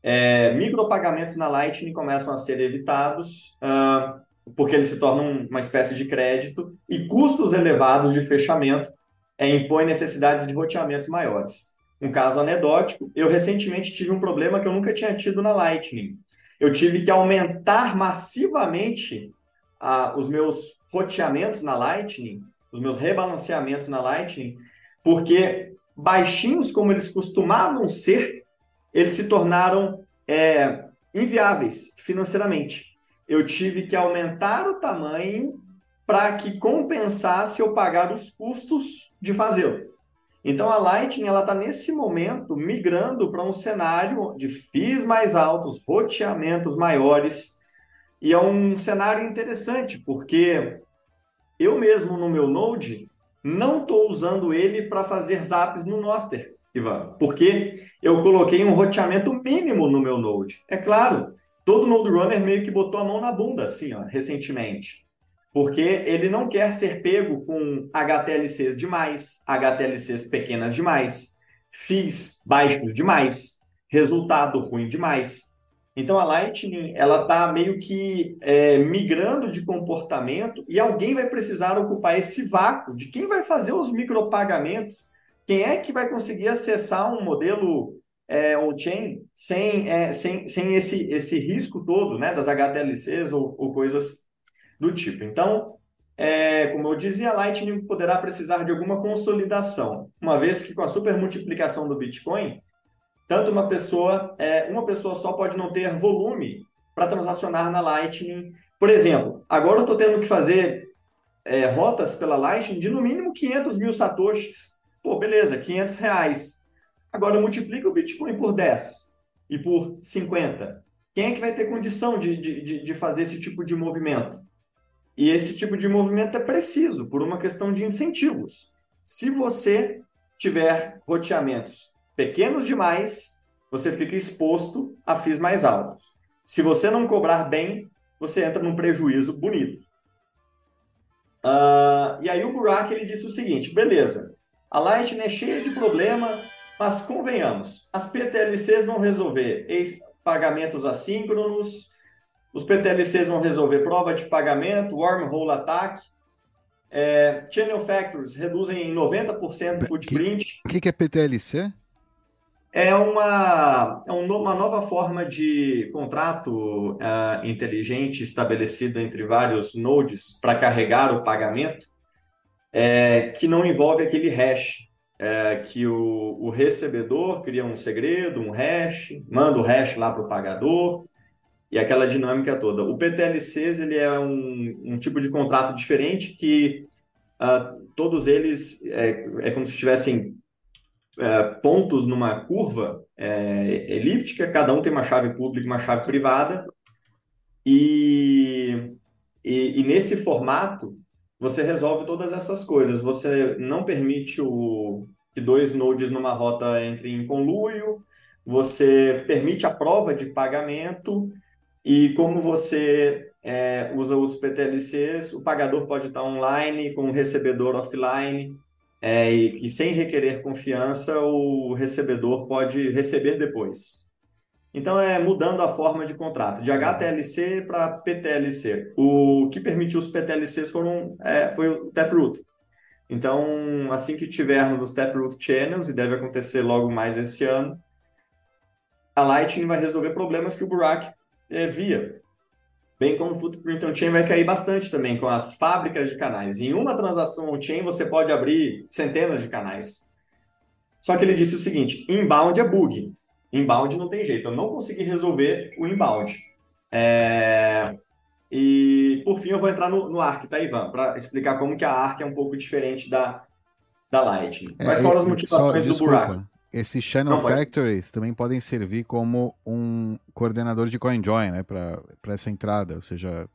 É, micropagamentos na Lightning começam a ser evitados uh, porque eles se tornam uma espécie de crédito e custos elevados de fechamento é, impõem necessidades de roteamentos maiores. Um caso anedótico, eu recentemente tive um problema que eu nunca tinha tido na Lightning. Eu tive que aumentar massivamente os meus roteamentos na Lightning, os meus rebalanceamentos na Lightning, porque baixinhos como eles costumavam ser, eles se tornaram é, inviáveis financeiramente. Eu tive que aumentar o tamanho para que compensasse eu pagar os custos de fazê-lo. Então a Lightning ela está nesse momento migrando para um cenário de FIIs mais altos, roteamentos maiores, e é um cenário interessante, porque eu mesmo no meu Node não estou usando ele para fazer zaps no Noster, Ivan, porque eu coloquei um roteamento mínimo no meu Node. É claro, todo Node Runner meio que botou a mão na bunda, assim, ó, recentemente porque ele não quer ser pego com HTLCs demais, HTLCs pequenas demais, FIIs baixos demais, resultado ruim demais. Então a Lightning ela está meio que é, migrando de comportamento e alguém vai precisar ocupar esse vácuo de quem vai fazer os micropagamentos, quem é que vai conseguir acessar um modelo é, on-chain sem, é, sem, sem esse, esse risco todo né, das HTLCs ou, ou coisas do tipo. Então, é, como eu dizia, a Lightning poderá precisar de alguma consolidação, uma vez que com a supermultiplicação do Bitcoin, tanto uma pessoa, é, uma pessoa só pode não ter volume para transacionar na Lightning. Por exemplo, agora eu estou tendo que fazer é, rotas pela Lightning de no mínimo 500 mil satoshis. Pô, beleza, 500 reais. Agora multiplica o Bitcoin por 10 e por 50. Quem é que vai ter condição de, de, de fazer esse tipo de movimento? E esse tipo de movimento é preciso por uma questão de incentivos. Se você tiver roteamentos pequenos demais, você fica exposto a FIIs mais altos. Se você não cobrar bem, você entra num prejuízo bonito. Uh, e aí o Burak ele disse o seguinte: beleza, a Lightning é cheia de problema, mas convenhamos, as PTLCs vão resolver pagamentos assíncronos, os PTLCs vão resolver prova de pagamento, wormhole ataque. É, channel factors reduzem em 90% o footprint. O que, que, é PTLC? É uma, é uma nova forma de contrato uh, inteligente estabelecido entre vários nodes para carregar o pagamento. é, que não envolve aquele hash, é, que o, o, recebedor cria um segredo, um hash, manda o hash lá para o pagador, e aquela dinâmica toda. O PTLCs ele é um, um tipo de contrato diferente que uh, todos eles é, é, como se tivessem uh, pontos numa curva é, elíptica, cada um tem uma chave pública e uma chave privada, e, e, e nesse formato você resolve todas essas coisas. Você não permite o, que dois nodes numa rota entrem em conluio, você permite a prova de pagamento, e como você é, usa os PTLCs, o pagador pode estar online com o recebedor offline, é, e, e, sem requerer confiança, o recebedor pode receber depois. Então, é mudando a forma de contrato, de HTLC para PTLC. O que permitiu os PTLCs foram, é, foi o Taproot. Então, assim que tivermos os Taproot Channels, e deve acontecer logo mais esse ano, a Lightning vai resolver problemas que o Burak é, via. Bem como o footprint on-chain vai cair bastante também com as fábricas de canais. Em uma transação on-chain você pode abrir centenas de canais. Só que ele disse o seguinte, inbound é bug. Inbound não tem jeito, eu não consegui resolver o inbound. É... E, por fim, eu vou entrar no, no ARC, tá, Ivan? Para explicar como que a ARC é um pouco diferente da, da Lightning. Quais é, foram as motivações só, do buraco? Esses Channel Factories também podem servir como um coordenador de CoinJoin, né, para essa entrada, ou seja,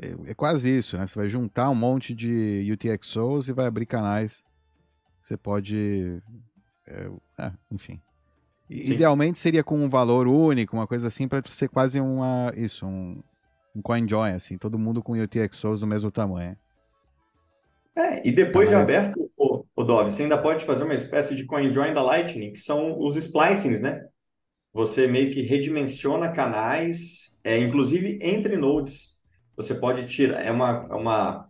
é, é, quase isso, né? Você vai juntar um monte de UTXOs e vai abrir canais. Você pode, é, é, enfim. Sim. Idealmente seria com um valor único, uma coisa assim, para ser quase uma isso, um, um CoinJoin, assim, todo mundo com UTXOs do mesmo tamanho. É, e depois de aberto, o Dove, você ainda pode fazer uma espécie de coin join da Lightning, que são os splicings, né? Você meio que redimensiona canais, é, inclusive entre nodes. Você pode tirar, é uma, é uma,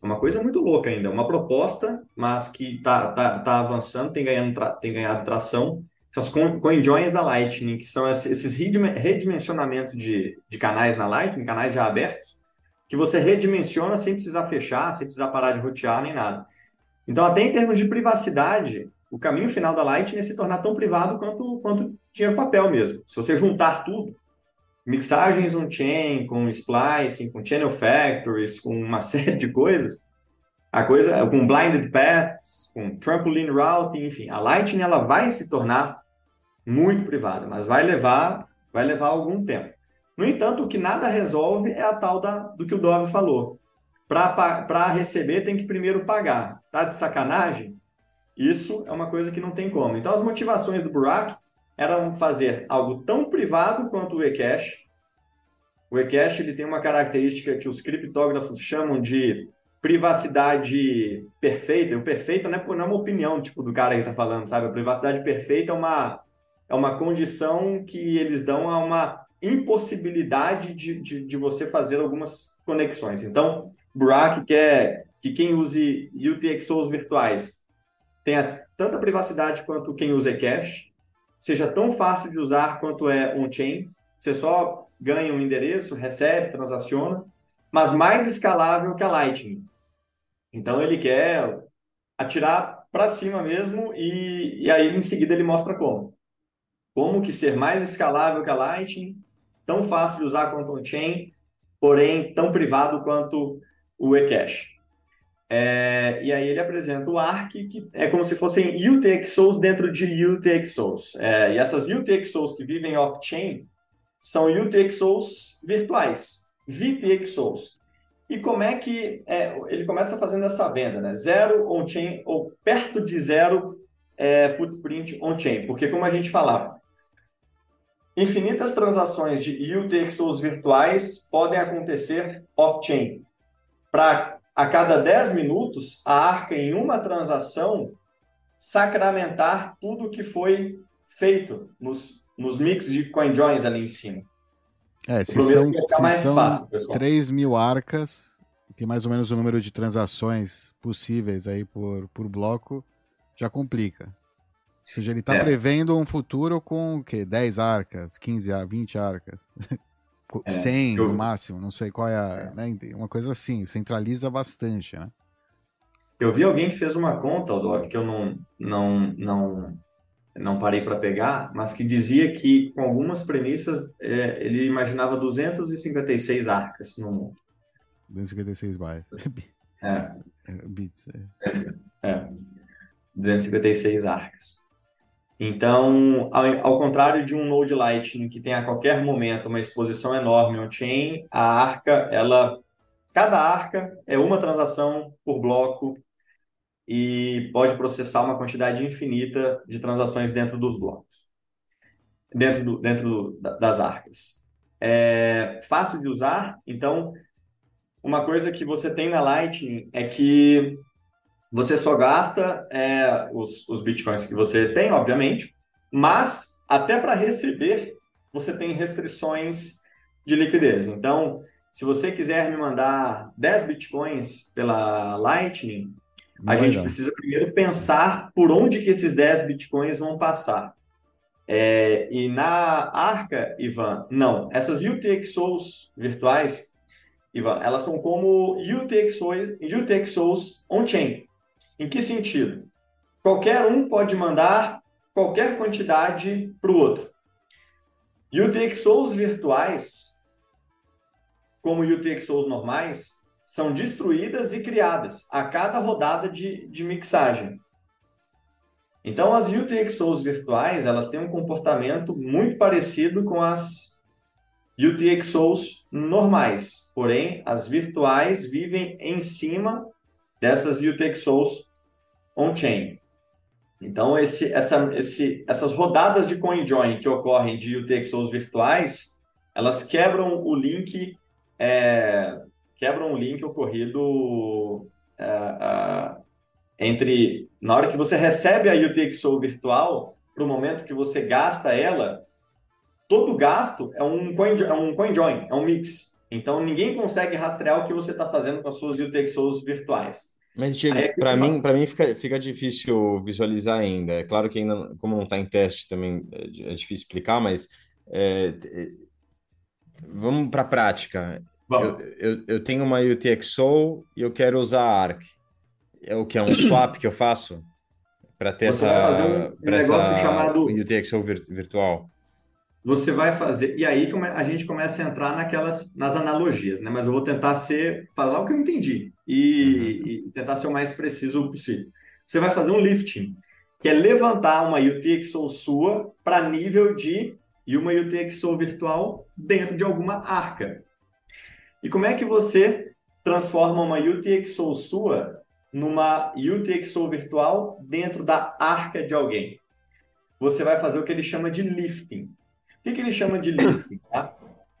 uma coisa muito louca ainda, uma proposta, mas que está tá, tá avançando, tem, ganhando tra, tem ganhado tração. São os coin joins da Lightning, que são esses redimensionamentos de, de canais na Lightning, canais já abertos, que você redimensiona sem precisar fechar, sem precisar parar de rotear nem nada. Então, até em termos de privacidade, o caminho final da Lightning é se tornar tão privado quanto, quanto dinheiro papel mesmo. Se você juntar tudo, mixagens on-chain, com splicing, com channel factories, com uma série de coisas, a coisa, com blinded paths, com trampoline routing, enfim, a Lightning ela vai se tornar muito privada, mas vai levar, vai levar algum tempo. No entanto, o que nada resolve é a tal da, do que o Dove falou. Para receber, tem que primeiro pagar. Tá de sacanagem? Isso é uma coisa que não tem como. Então, as motivações do Burak eram fazer algo tão privado quanto o eCash. O eCash ele tem uma característica que os criptógrafos chamam de privacidade perfeita. O perfeito não é, não é uma opinião tipo do cara que está falando, sabe? A privacidade perfeita é uma, é uma condição que eles dão a uma impossibilidade de, de, de você fazer algumas conexões. Então, Burak quer que quem use UTXOs virtuais tenha tanta privacidade quanto quem usa eCash, seja tão fácil de usar quanto é on-chain, você só ganha um endereço, recebe, transaciona, mas mais escalável que a Lightning. Então ele quer atirar para cima mesmo e, e aí em seguida ele mostra como. Como que ser mais escalável que a Lightning, tão fácil de usar quanto on-chain, porém tão privado quanto o eCash. É, e aí ele apresenta o ARC, que é como se fossem UTXOs dentro de UTXOs. É, e essas UTXOs que vivem off-chain são UTXOs virtuais, VTXOs. E como é que é, ele começa fazendo essa venda, né? Zero on-chain ou perto de zero é, footprint on-chain. Porque como a gente falava, infinitas transações de UTXOs virtuais podem acontecer off-chain para a cada 10 minutos a Arca em uma transação sacramentar tudo que foi feito nos, nos mix de CoinJoins ali em cima. É, se são, se são fácil, 3 mil arcas, que é mais ou menos o número de transações possíveis aí por, por bloco, já complica. Ou seja, ele está é. prevendo um futuro com o quê? 10 arcas, 15, 20 arcas. É, 100 eu... no máximo, não sei qual é a. É. Né, uma coisa assim, centraliza bastante, né? Eu vi alguém que fez uma conta, Odov, que eu não, não, não, não parei para pegar, mas que dizia que, com algumas premissas, é, ele imaginava 256 arcas no mundo. 256 bytes. É. É, bits. É. é. 256 arcas. Então, ao, contrário de um Node Lightning que tem a qualquer momento uma exposição enorme on-chain, a arca, ela, cada arca é uma transação por bloco e pode processar uma quantidade infinita de transações dentro dos blocos, dentro, do, dentro das arcas. É fácil de usar, então, uma coisa que você tem na Lightning é que você só gasta é, os, os bitcoins que você tem, obviamente, mas até para receber você tem restrições de liquidez. Então, se você quiser me mandar 10 bitcoins pela Lightning, a gente precisa primeiro pensar por onde que esses 10 bitcoins vão passar. É, e na Arca, Ivan, não. Essas UTXOs virtuais, Ivan, elas são como UTXOs, UTXOs on-chain. Em que sentido? Qualquer um pode mandar qualquer quantidade para o outro. UTXOs virtuais, como UTXOs normais, são destruídas e criadas a cada rodada de, de mixagem. Então, as UTXOs virtuais, elas têm um comportamento muito parecido com as UTXOs normais, porém, as virtuais vivem em cima dessas UTXOs on-chain. Então, esse, essa, esse, essas rodadas de CoinJoin que ocorrem de UTXOs virtuais, elas quebram o link, é, quebram o link ocorrido é, é, entre na hora que você recebe a UTXO virtual para o momento que você gasta ela, todo gasto é um coin, é um CoinJoin, é um mix. Então, ninguém consegue rastrear o que você está fazendo com as suas UTXOs virtuais. Mas, Diego, é para mim, para mim fica, fica difícil visualizar ainda. É claro que ainda, como não está em teste, também é, é difícil explicar, mas é, é, vamos para a prática. Eu, eu, eu, tenho uma UTXO e eu quero usar a ARC. É o que é um swap que eu faço para ter Você essa, um negócio essa chamado UTXO virtual você vai fazer. E aí a gente começa a entrar naquelas nas analogias, né? Mas eu vou tentar ser falar o que eu entendi e, uhum. e tentar ser o mais preciso possível. Você vai fazer um lifting, que é levantar uma UTXO sua para nível de e uma UTXO virtual dentro de alguma arca. E como é que você transforma uma UTXO sua numa UTXO virtual dentro da arca de alguém? Você vai fazer o que ele chama de lifting que, que ele chama de lifting? Tá?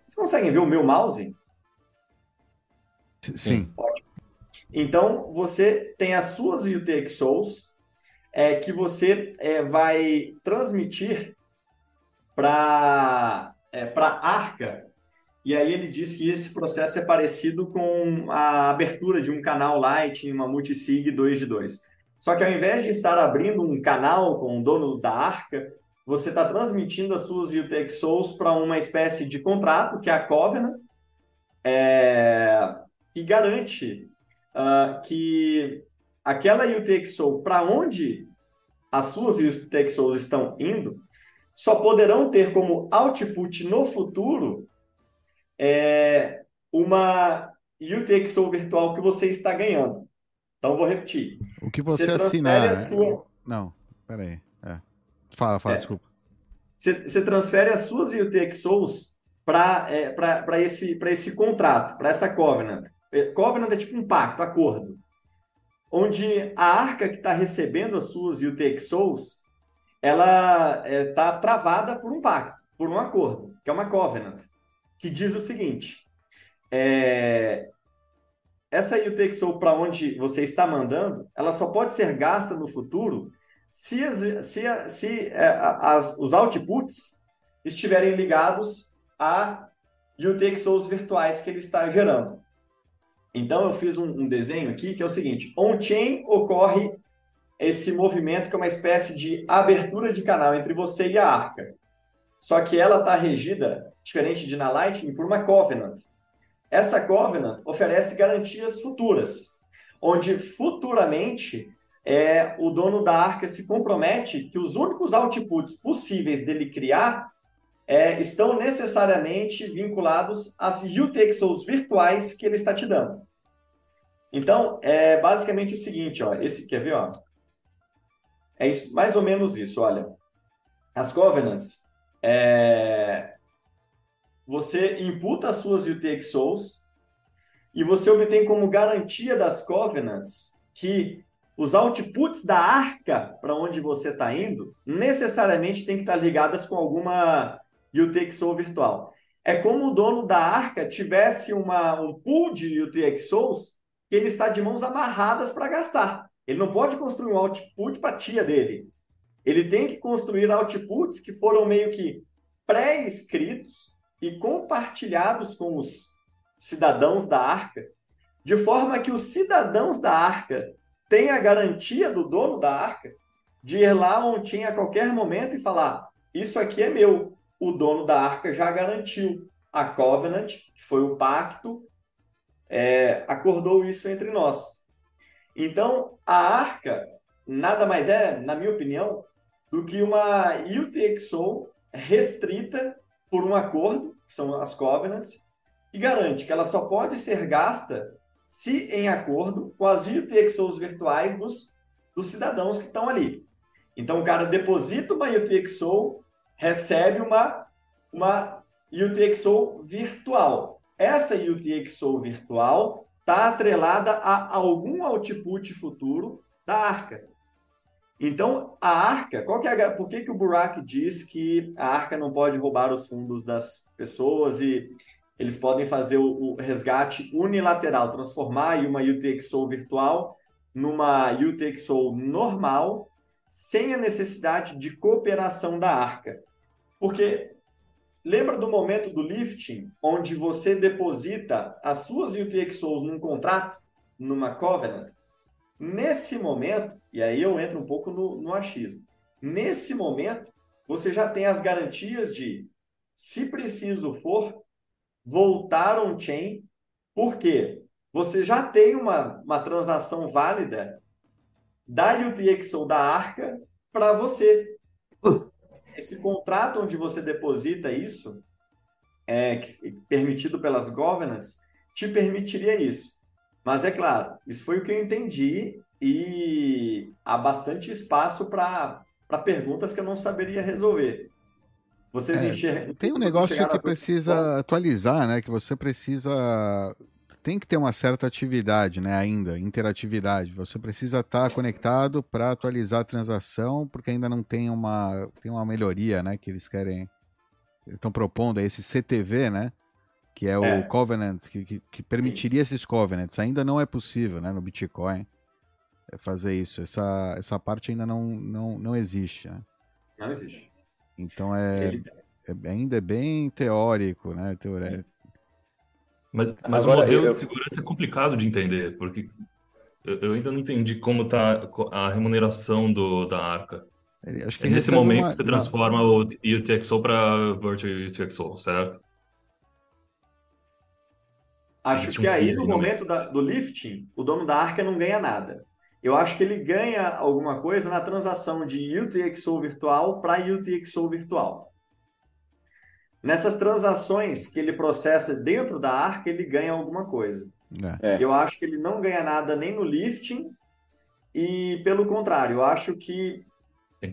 Vocês conseguem ver o meu mouse? Sim. Então, você tem as suas UTXOs é, que você é, vai transmitir para é, a Arca. E aí ele diz que esse processo é parecido com a abertura de um canal Lightning, uma multisig 2 de 2. Só que ao invés de estar abrindo um canal com o dono da Arca, você está transmitindo as suas UTXOs para uma espécie de contrato, que é a Covenant, é, e garante uh, que aquela UTXO, para onde as suas UTXOs estão indo, só poderão ter como output no futuro é, uma UTXO virtual que você está ganhando. Então, vou repetir. O que você, você assinar. Sua... Não, peraí. Fala, fala, é. desculpa. Você transfere as suas UTXOs para é, esse, esse contrato, para essa Covenant. É, Covenant é tipo um pacto, acordo. Onde a arca que está recebendo as suas UTXOs, ela está é, tá travada por um pacto, por um acordo, que é uma Covenant, que diz o seguinte: é, essa UTXO para onde você está mandando, ela só pode ser gasta no futuro se, as, se, se é, as, os outputs estiverem ligados a UTXOs virtuais que ele está gerando. Então, eu fiz um, um desenho aqui que é o seguinte: on-chain ocorre esse movimento que é uma espécie de abertura de canal entre você e a arca. Só que ela está regida, diferente de na Lightning, por uma covenant. Essa covenant oferece garantias futuras onde futuramente é, o dono da arca se compromete que os únicos outputs possíveis dele criar é, estão necessariamente vinculados às UTXOs virtuais que ele está te dando. Então, é basicamente o seguinte, ó, esse quer ver, ó? É isso, mais ou menos isso, olha. As governance, é, você imputa as suas UTXOs e você obtém como garantia das covenants que os outputs da arca para onde você está indo necessariamente tem que estar tá ligadas com alguma UTXO virtual. É como o dono da arca tivesse uma, um pool de UTXOs que ele está de mãos amarradas para gastar. Ele não pode construir um output para a tia dele. Ele tem que construir outputs que foram meio que pré-escritos e compartilhados com os cidadãos da arca, de forma que os cidadãos da arca tem a garantia do dono da arca de ir lá ontem a qualquer momento e falar: Isso aqui é meu. O dono da arca já garantiu. A Covenant, que foi o pacto, é, acordou isso entre nós. Então, a arca nada mais é, na minha opinião, do que uma UTXO restrita por um acordo, que são as Covenants, e garante que ela só pode ser gasta se em acordo com as UTXOs virtuais dos, dos cidadãos que estão ali. Então, o cara deposita uma UTXO, recebe uma, uma UTXO virtual. Essa UTXO virtual está atrelada a algum output futuro da Arca. Então, a Arca, qual que é a, por que, que o Burak diz que a Arca não pode roubar os fundos das pessoas e eles podem fazer o, o resgate unilateral, transformar uma UTXO virtual numa UTXO normal, sem a necessidade de cooperação da arca. Porque lembra do momento do lifting, onde você deposita as suas UTXOs num contrato, numa covenant? Nesse momento, e aí eu entro um pouco no, no achismo, nesse momento, você já tem as garantias de, se preciso for, voltar on-chain, porque você já tem uma, uma transação válida da UTXO da Arca para você. Esse contrato onde você deposita isso, é, permitido pelas governance, te permitiria isso. Mas é claro, isso foi o que eu entendi e há bastante espaço para perguntas que eu não saberia resolver. Vocês é, enxergam. Tem um negócio que precisa atualizar, né? Que você precisa. Tem que ter uma certa atividade, né? Ainda, interatividade. Você precisa estar conectado para atualizar a transação, porque ainda não tem uma, tem uma melhoria, né? Que eles querem. Estão propondo, é esse CTV, né? Que é o é. Covenant, que, que, que permitiria Sim. esses Covenants. Ainda não é possível, né? No Bitcoin é fazer isso. Essa, essa parte ainda não, não, não existe. Né? Não existe. Então é, Ele... é ainda é bem teórico, né? Teoria. Mas, mas Agora, o modelo eu... de segurança é complicado de entender, porque eu, ainda não entendi como está a remuneração do, da arca. Acho que é nesse momento uma... você transforma o UTXO para Virtual UTXO, certo? Acho Existe que um aí, no momento da, do lifting, o dono da arca não ganha nada eu acho que ele ganha alguma coisa na transação de UTXO virtual para UTXO virtual. Nessas transações que ele processa dentro da Arca, ele ganha alguma coisa. É. Eu acho que ele não ganha nada nem no lifting, e pelo contrário, eu acho que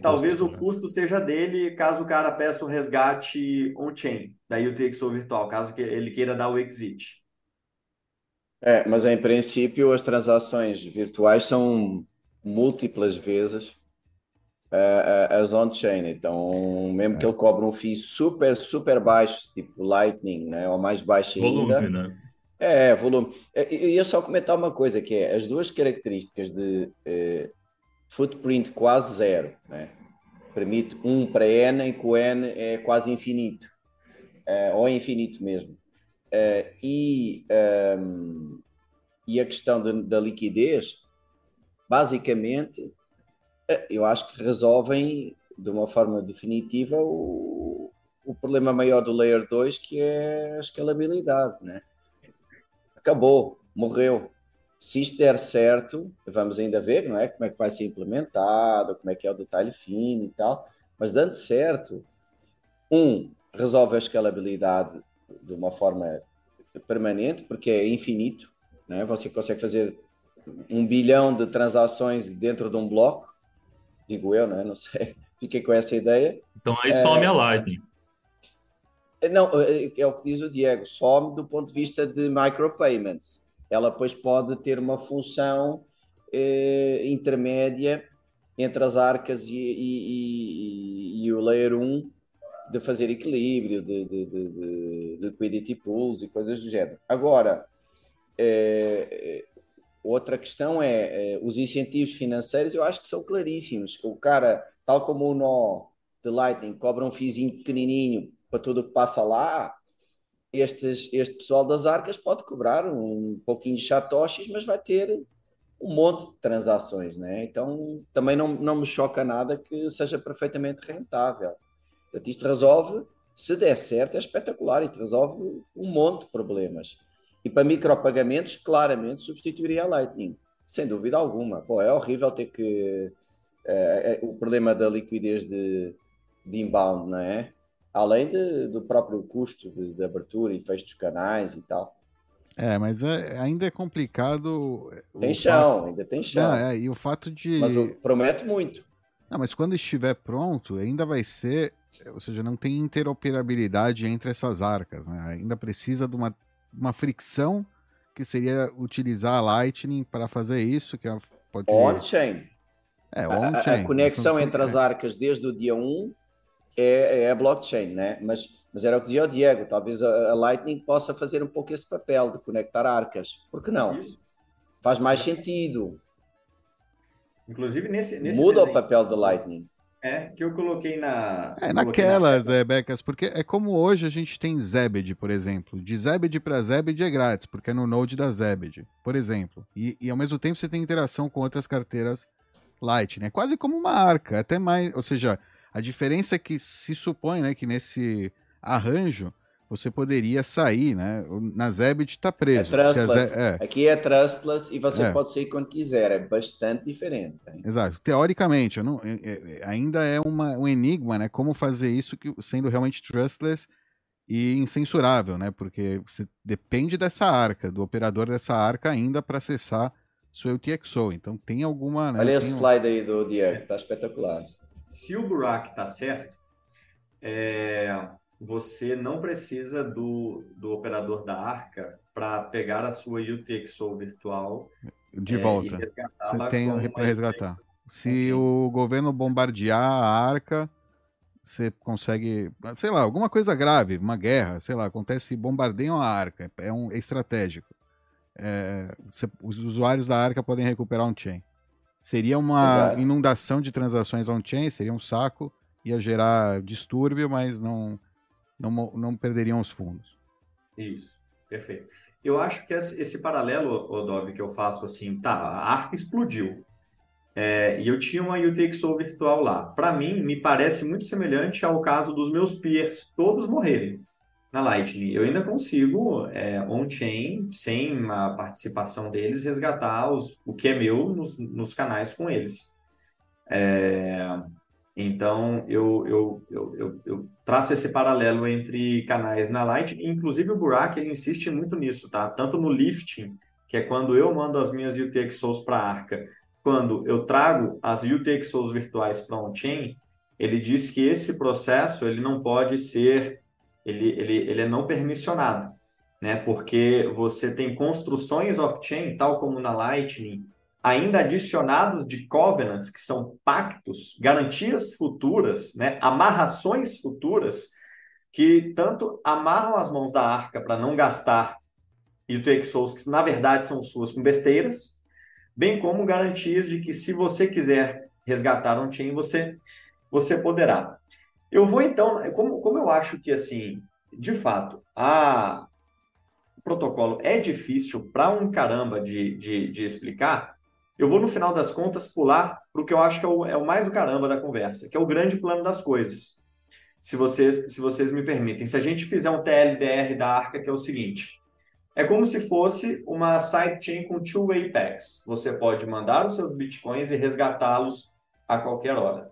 talvez o né? custo seja dele caso o cara peça o resgate on-chain da UTXO virtual, caso ele queira dar o exit. É, mas em princípio as transações virtuais são múltiplas vezes uh, as on-chain. Então, mesmo é. que ele cobre um FII super, super baixo, tipo Lightning, né? ou mais baixo volume, ainda. Né? É, volume. Eu ia só comentar uma coisa, que é as duas características de uh, footprint quase zero, né? permite um para N e que o N é quase infinito, uh, ou infinito mesmo. E, um, e a questão de, da liquidez, basicamente, eu acho que resolvem de uma forma definitiva o, o problema maior do Layer 2, que é a escalabilidade. Né? Acabou, morreu. Se isto der certo, vamos ainda ver, não é? Como é que vai ser implementado, como é que é o detalhe fino e tal. Mas dando certo, um, resolve a escalabilidade de uma forma permanente, porque é infinito, né? você consegue fazer um bilhão de transações dentro de um bloco, digo eu, né? não sei, fiquei com essa ideia. Então aí some é... a Lightning. Não, é, é o que diz o Diego, some do ponto de vista de micropayments. Ela depois pode ter uma função eh, intermédia entre as arcas e, e, e, e o layer 1 de fazer equilíbrio, de, de, de, de liquidity pools e coisas do género. Agora, é, outra questão é, é, os incentivos financeiros, eu acho que são claríssimos. O cara, tal como o nó de Lightning, cobra um fizinho pequenininho para tudo o que passa lá, estes, este pessoal das arcas pode cobrar um pouquinho de satoshis, mas vai ter um monte de transações, né? Então também não, não me choca nada que seja perfeitamente rentável. Portanto, isto resolve, se der certo, é espetacular, isto resolve um monte de problemas. E para micropagamentos, claramente substituiria a Lightning, sem dúvida alguma. Pô, é horrível ter que. É, o problema da liquidez de, de inbound, não é? Além de, do próprio custo de, de, abertura e fecho dos canais e tal. É, mas é, ainda é complicado. Tem chão, fato... ainda tem chão. Não, é, e o fato de. Mas promete muito. Não, mas quando estiver pronto, ainda vai ser ou seja, não tem interoperabilidade entre essas arcas, né? Ainda precisa de uma, uma fricção que seria utilizar a Lightning para fazer isso, que é pode on-chain. É, on-chain. A, a, conexão entre as arcas desde o dia 1 é, é a blockchain, né? Mas, mas era o que dizia o Diego, talvez a, a, Lightning possa fazer um pouco esse papel de conectar arcas. Por que não? Faz mais sentido. Inclusive nesse, nesse Muda desenho. o papel da Lightning. É, que eu coloquei na. É, naquelas, na... é, Becas, porque é como hoje a gente tem Zebed, por exemplo. De Zebed para Zebed é grátis, porque é no Node da Zebed, por exemplo. E, e ao mesmo tempo você tem interação com outras carteiras Lightning. É quase como uma arca, até mais. Ou seja, a diferença é que se supõe né, que nesse arranjo você poderia sair, né? Na Zebit está preso. É trustless. É. Aqui é trustless e você é. pode sair quando quiser. É bastante diferente. Hein? Exato. Teoricamente, não, é, é, ainda é uma, um enigma, né? Como fazer isso que, sendo realmente trustless e incensurável, né? Porque você depende dessa arca, do operador dessa arca ainda para acessar seu UTXO. Então tem alguma. Né? Olha esse slide aí do Diego, tá espetacular. Se o Burak está certo, é você não precisa do, do operador da arca para pegar a sua UTXO virtual de é, volta. Você tem para resgatar. Se o governo bombardear a arca, você consegue, sei lá, alguma coisa grave, uma guerra, sei lá, acontece, bombardeiam a arca, é um é estratégico. É, você, os usuários da arca podem recuperar um chain. Seria uma Exato. inundação de transações on-chain, seria um saco, ia gerar distúrbio, mas não não, não perderiam os fundos. Isso, perfeito. Eu acho que esse paralelo, Odov, que eu faço assim, tá, a Arca explodiu. É, e eu tinha uma UTXO virtual lá. Para mim, me parece muito semelhante ao caso dos meus peers todos morrerem na Lightning. Eu ainda consigo, é, on-chain, sem a participação deles, resgatar os, o que é meu nos, nos canais com eles. É, então, eu, eu, eu, eu, traço esse paralelo entre canais na Light, inclusive o Burak, ele insiste muito nisso, tá? Tanto no lifting, que é quando eu mando as minhas UTXOs para a Arca, quando eu trago as UTXOs virtuais para on-chain, ele diz que esse processo ele não pode ser, ele, ele, ele é não permissionado, né? Porque você tem construções off-chain, tal como na Lightning, ainda adicionados de covenants, que são pactos, garantias futuras, né, amarrações futuras, que tanto amarram as mãos da arca para não gastar e o take souls, que na verdade são suas com besteiras, bem como garantias de que se você quiser resgatar um chain, você, você poderá. Eu vou então, como, como eu acho que assim, de fato, a, o protocolo é difícil para um caramba de, de, de explicar, eu vou, no final das contas, pular para o que eu acho que é o, é o, mais do caramba da conversa, que é o grande plano das coisas. Se vocês, se vocês me permitem. Se a gente fizer um TLDR da Arca, que é o seguinte: é como se fosse uma sidechain com two-way packs. Você pode mandar os seus bitcoins e resgatá-los a qualquer hora.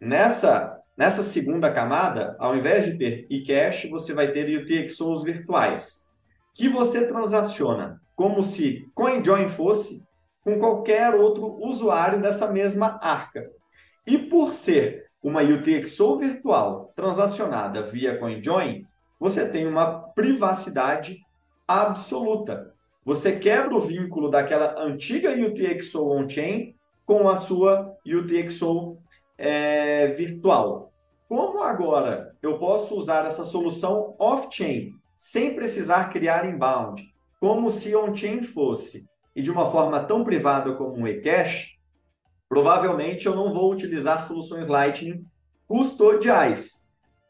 Nessa, nessa segunda camada, ao invés de ter eCash, você vai ter UTXOs virtuais, que você transaciona como se CoinJoin fosse com qualquer outro usuário dessa mesma arca. E por ser uma UTXO virtual transacionada via CoinJoin, você tem uma privacidade absoluta. Você quebra o vínculo daquela antiga UTXO on-chain com a sua UTXO é, virtual. Como agora eu posso usar essa solução off-chain sem precisar criar inbound, como se on-chain fosse, e de uma forma tão privada como um eCash, provavelmente eu não vou utilizar soluções Lightning custodiais.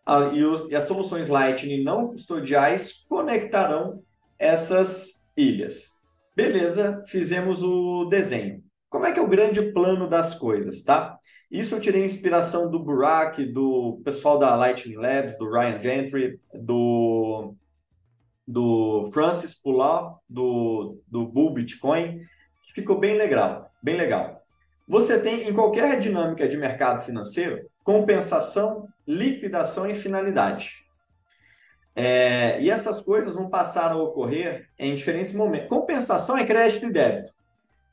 Ah, e, as soluções Lightning não custodiais conectarão essas ilhas. Beleza, fizemos o desenho. Como é que é o grande plano das coisas, tá? Isso eu tirei inspiração do Burak, do pessoal da Lightning Labs, do Ryan Gentry, do, do Francis Pulau, do, do Bull Bitcoin, que ficou bem legal, bem legal. Você tem, em qualquer dinâmica de mercado financeiro, compensação, liquidação e finalidade. É, e essas coisas vão passar a ocorrer em diferentes momentos. Compensação é crédito e débito.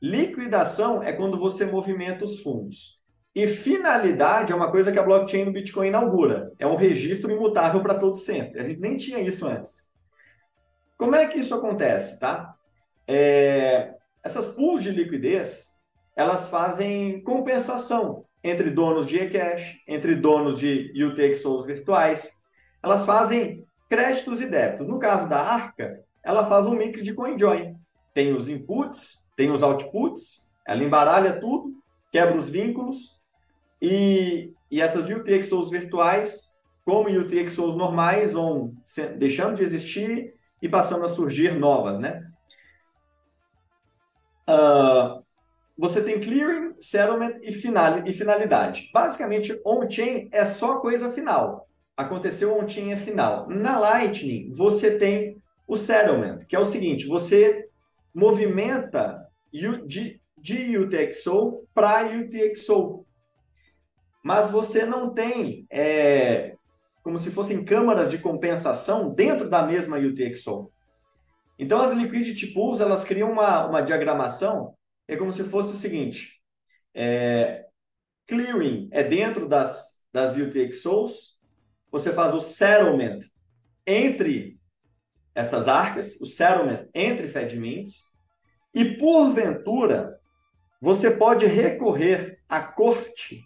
Liquidação é quando você movimenta os fundos. E finalidade é uma coisa que a blockchain do Bitcoin inaugura. É um registro imutável para todo sempre. A gente nem tinha isso antes. Como é que isso acontece, tá? É, essas pools de liquidez, elas fazem compensação entre donos de eCash, entre donos de UTXOs virtuais. Elas fazem créditos e débitos. No caso da Arca, ela faz um mix de CoinJoin. Tem os inputs, tem os outputs, ela embaralha tudo, quebra os vínculos e, e essas UTXOs virtuais, como UTXOs normais, vão deixando de existir e passando a surgir novas, né? Uh, você tem clearing, settlement e, final, e finalidade. Basicamente, on-chain é só coisa final aconteceu ontem é final. Na Lightning, você tem o settlement, que é o seguinte: você movimenta de, de UTXO para UTXO. Mas você não tem é, como se fossem câmaras de compensação dentro da mesma UTXO. Então, as liquidity pools elas criam uma, uma diagramação, é como se fosse o seguinte: é, clearing é dentro das, das UTXOs, você faz o settlement entre essas arcas, o settlement entre FedMints, e porventura você pode recorrer à corte,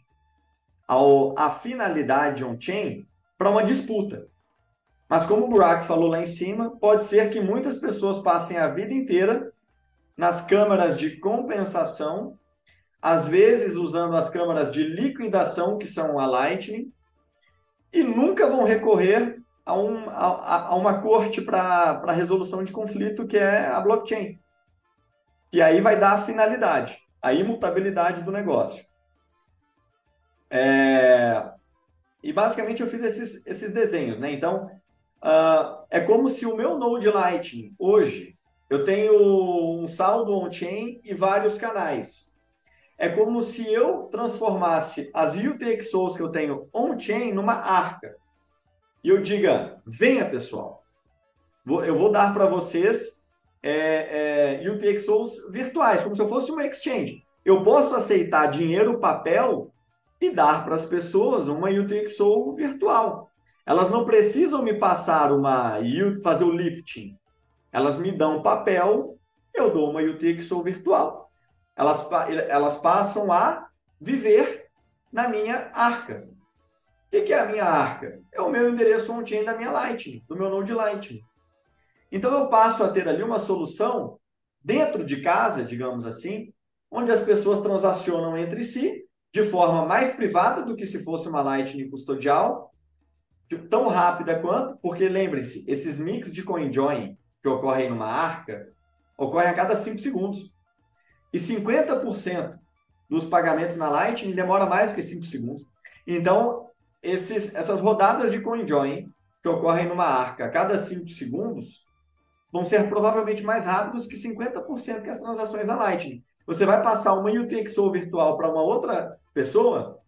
ao, à finalidade on-chain, para uma disputa. Mas como o Burak falou lá em cima, pode ser que muitas pessoas passem a vida inteira nas câmaras de compensação, às vezes usando as câmaras de liquidação, que são a Lightning, e nunca vão recorrer a, um, a, a uma corte para resolução de conflito, que é a blockchain. Que aí vai dar a finalidade, a imutabilidade do negócio. É... E basicamente eu fiz esses, esses desenhos, né? Então, uh, é como se o meu Node Lightning, hoje, eu tenho um saldo on-chain e vários canais. É como se eu transformasse as UTXOs que eu tenho on-chain numa arca. E eu diga, venha pessoal, eu vou dar para vocês é, é, UTXOs virtuais, como se eu fosse uma exchange. Eu posso aceitar dinheiro, papel e dar para as pessoas uma UTXO virtual. Elas não precisam me passar uma fazer o lifting. Elas me dão papel, eu dou uma UTXO virtual elas, elas passam a viver na minha arca. O que é a minha arca? É o meu endereço on-chain da minha Lightning, do meu Node Lightning. Então eu passo a ter ali uma solução dentro de casa, digamos assim, onde as pessoas transacionam entre si de forma mais privada do que se fosse uma Lightning custodial, tão rápida quanto, porque lembrem-se, esses mix de CoinJoin que ocorrem numa arca ocorrem a cada 5 segundos. E 50% dos pagamentos na Lightning demora mais do que 5 segundos. Então, esses, essas rodadas de CoinJoin, que ocorrem numa arca a cada 5 segundos, vão ser provavelmente mais rápidos que 50% que as transações da Lightning. Você vai passar uma UTXO virtual para uma outra pessoa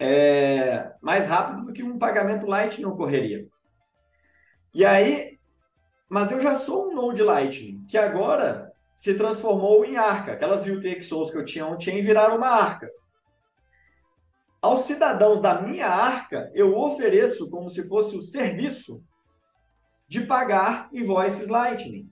é, mais rápido do que um pagamento Lightning ocorreria. E aí, mas eu já sou um Node Lightning, que agora se transformou em Arca. Aquelas UTXOs que eu tinha on-chain viraram uma Arca. Aos cidadãos da minha Arca, eu ofereço como se fosse o serviço de pagar invoices Lightning.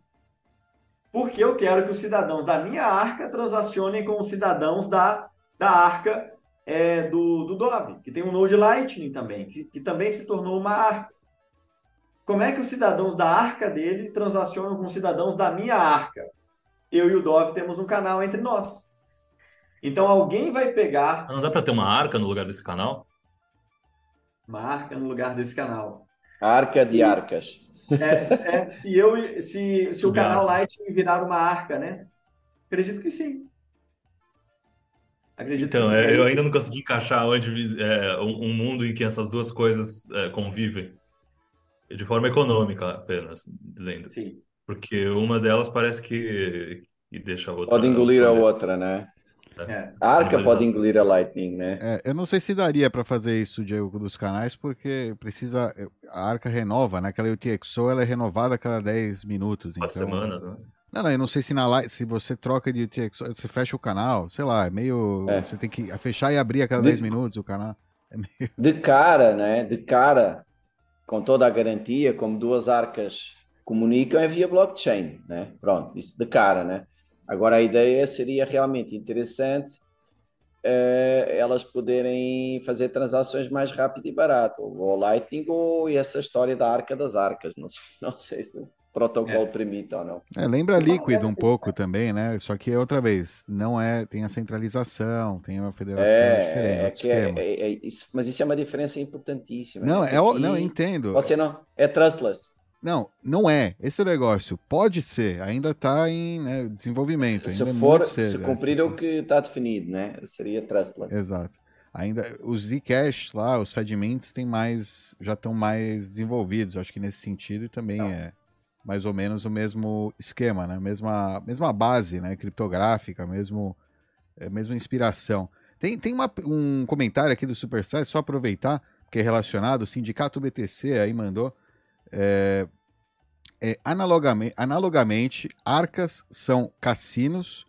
Porque eu quero que os cidadãos da minha arca transacionem com os cidadãos da, da arca é, do, do Dove, que tem um Node Lightning também, que, que também se tornou uma arca. Como é que os cidadãos da arca dele transacionam com os cidadãos da minha arca? Eu e o Dove temos um canal entre nós. Então alguém vai pegar. Não dá para ter uma arca no lugar desse canal? Uma arca no lugar desse canal. Arca de arcas. É, é, se eu, se, se o canal Lightning virar uma arca, né? Acredito que sim. Acredito então, que sim. É, eu ainda não consegui encaixar onde é, um, um, mundo em que essas duas coisas é, convivem de forma econômica apenas, dizendo. Sim. Porque uma delas parece que, que deixa a outra. Pode engolir a outra, né? É. A Arca pode engolir a Lightning, né? É, eu não sei se daria para fazer isso, Diego, dos canais, porque precisa. A Arca renova, né? Aquela UTXO ela é renovada a cada 10 minutos. Uma então... semana, né? Não, não, eu não sei se, na, se você troca de você fecha o canal, sei lá, é meio. É. Você tem que fechar e abrir a cada de... 10 minutos o canal. É meio... De cara, né? De cara, com toda a garantia, como duas arcas comunicam, é via blockchain, né? Pronto, isso de cara, né? Agora, a ideia seria realmente interessante uh, elas poderem fazer transações mais rápido e barato, ou Lightning ou essa história da arca das arcas, não sei, não sei se protocolo é. permite ou não. É, lembra Liquid um pouco também, né? Só que outra vez, não é, tem a centralização, tem uma federação é, diferente. É, é, é, é, isso, mas isso é uma diferença importantíssima. Não, né? é, não, eu entendo. Você não, é trustless. Não, não é. Esse é negócio. Pode ser, ainda está em né, desenvolvimento. Se ainda é for, é cedo, se cumprir é, o que está definido, né? Seria trustless. Exato. Ainda os Zcash lá, os Fedmints tem mais, já estão mais desenvolvidos. Acho que nesse sentido também não. é mais ou menos o mesmo esquema, né? Mesma, mesma base, né? Criptográfica, mesmo, é, mesma inspiração. Tem, tem uma, um comentário aqui do Supersite, só aproveitar, que é relacionado, o Sindicato BTC aí mandou. É, é, analogamente, analogamente, arcas são cassinos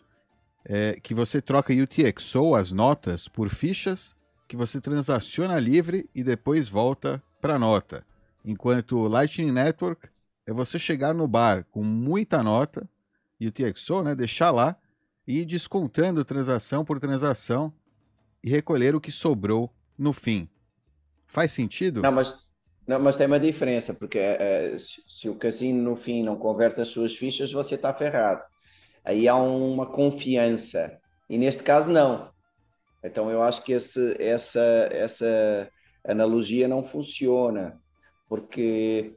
é, que você troca UTXO, as notas, por fichas que você transaciona livre e depois volta para nota. Enquanto Lightning Network é você chegar no bar com muita nota, UTXO, né, deixar lá e ir descontando transação por transação e recolher o que sobrou no fim. Faz sentido? Não, mas não, mas tem uma diferença, porque uh, se, se, o casino no fim não converte as suas fichas, você está ferrado. Aí há uma confiança. E neste caso, não. Então eu acho que esse, essa, essa analogia não funciona, porque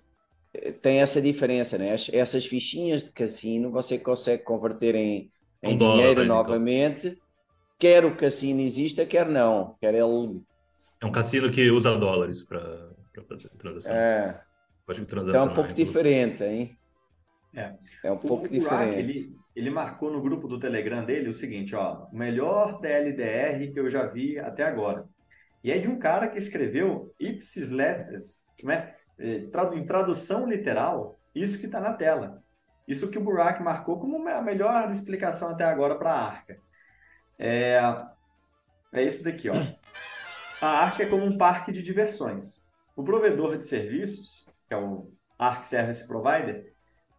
tem essa diferença, né? essas fichinhas de cassino você consegue converter em, em um dinheiro dólar, novamente, então. quer o cassino exista, quer não. Quer ele... É um cassino que usa dólares para para fazer transação. É. Pode então é um pouco diferente, hein? É. É um o, pouco o diferente. ele, ele marcou no grupo do Telegram dele o seguinte, ó, o melhor TLDR que eu já vi até agora. E é de um cara que escreveu ipsis letters, né? Em tradução literal, isso que está na tela. Isso que o Burak marcou como a melhor explicação até agora para a arca. É, é isso daqui, ó. A arca é como um parque de diversões. O provedor de serviços, que é o Arc Service Provider,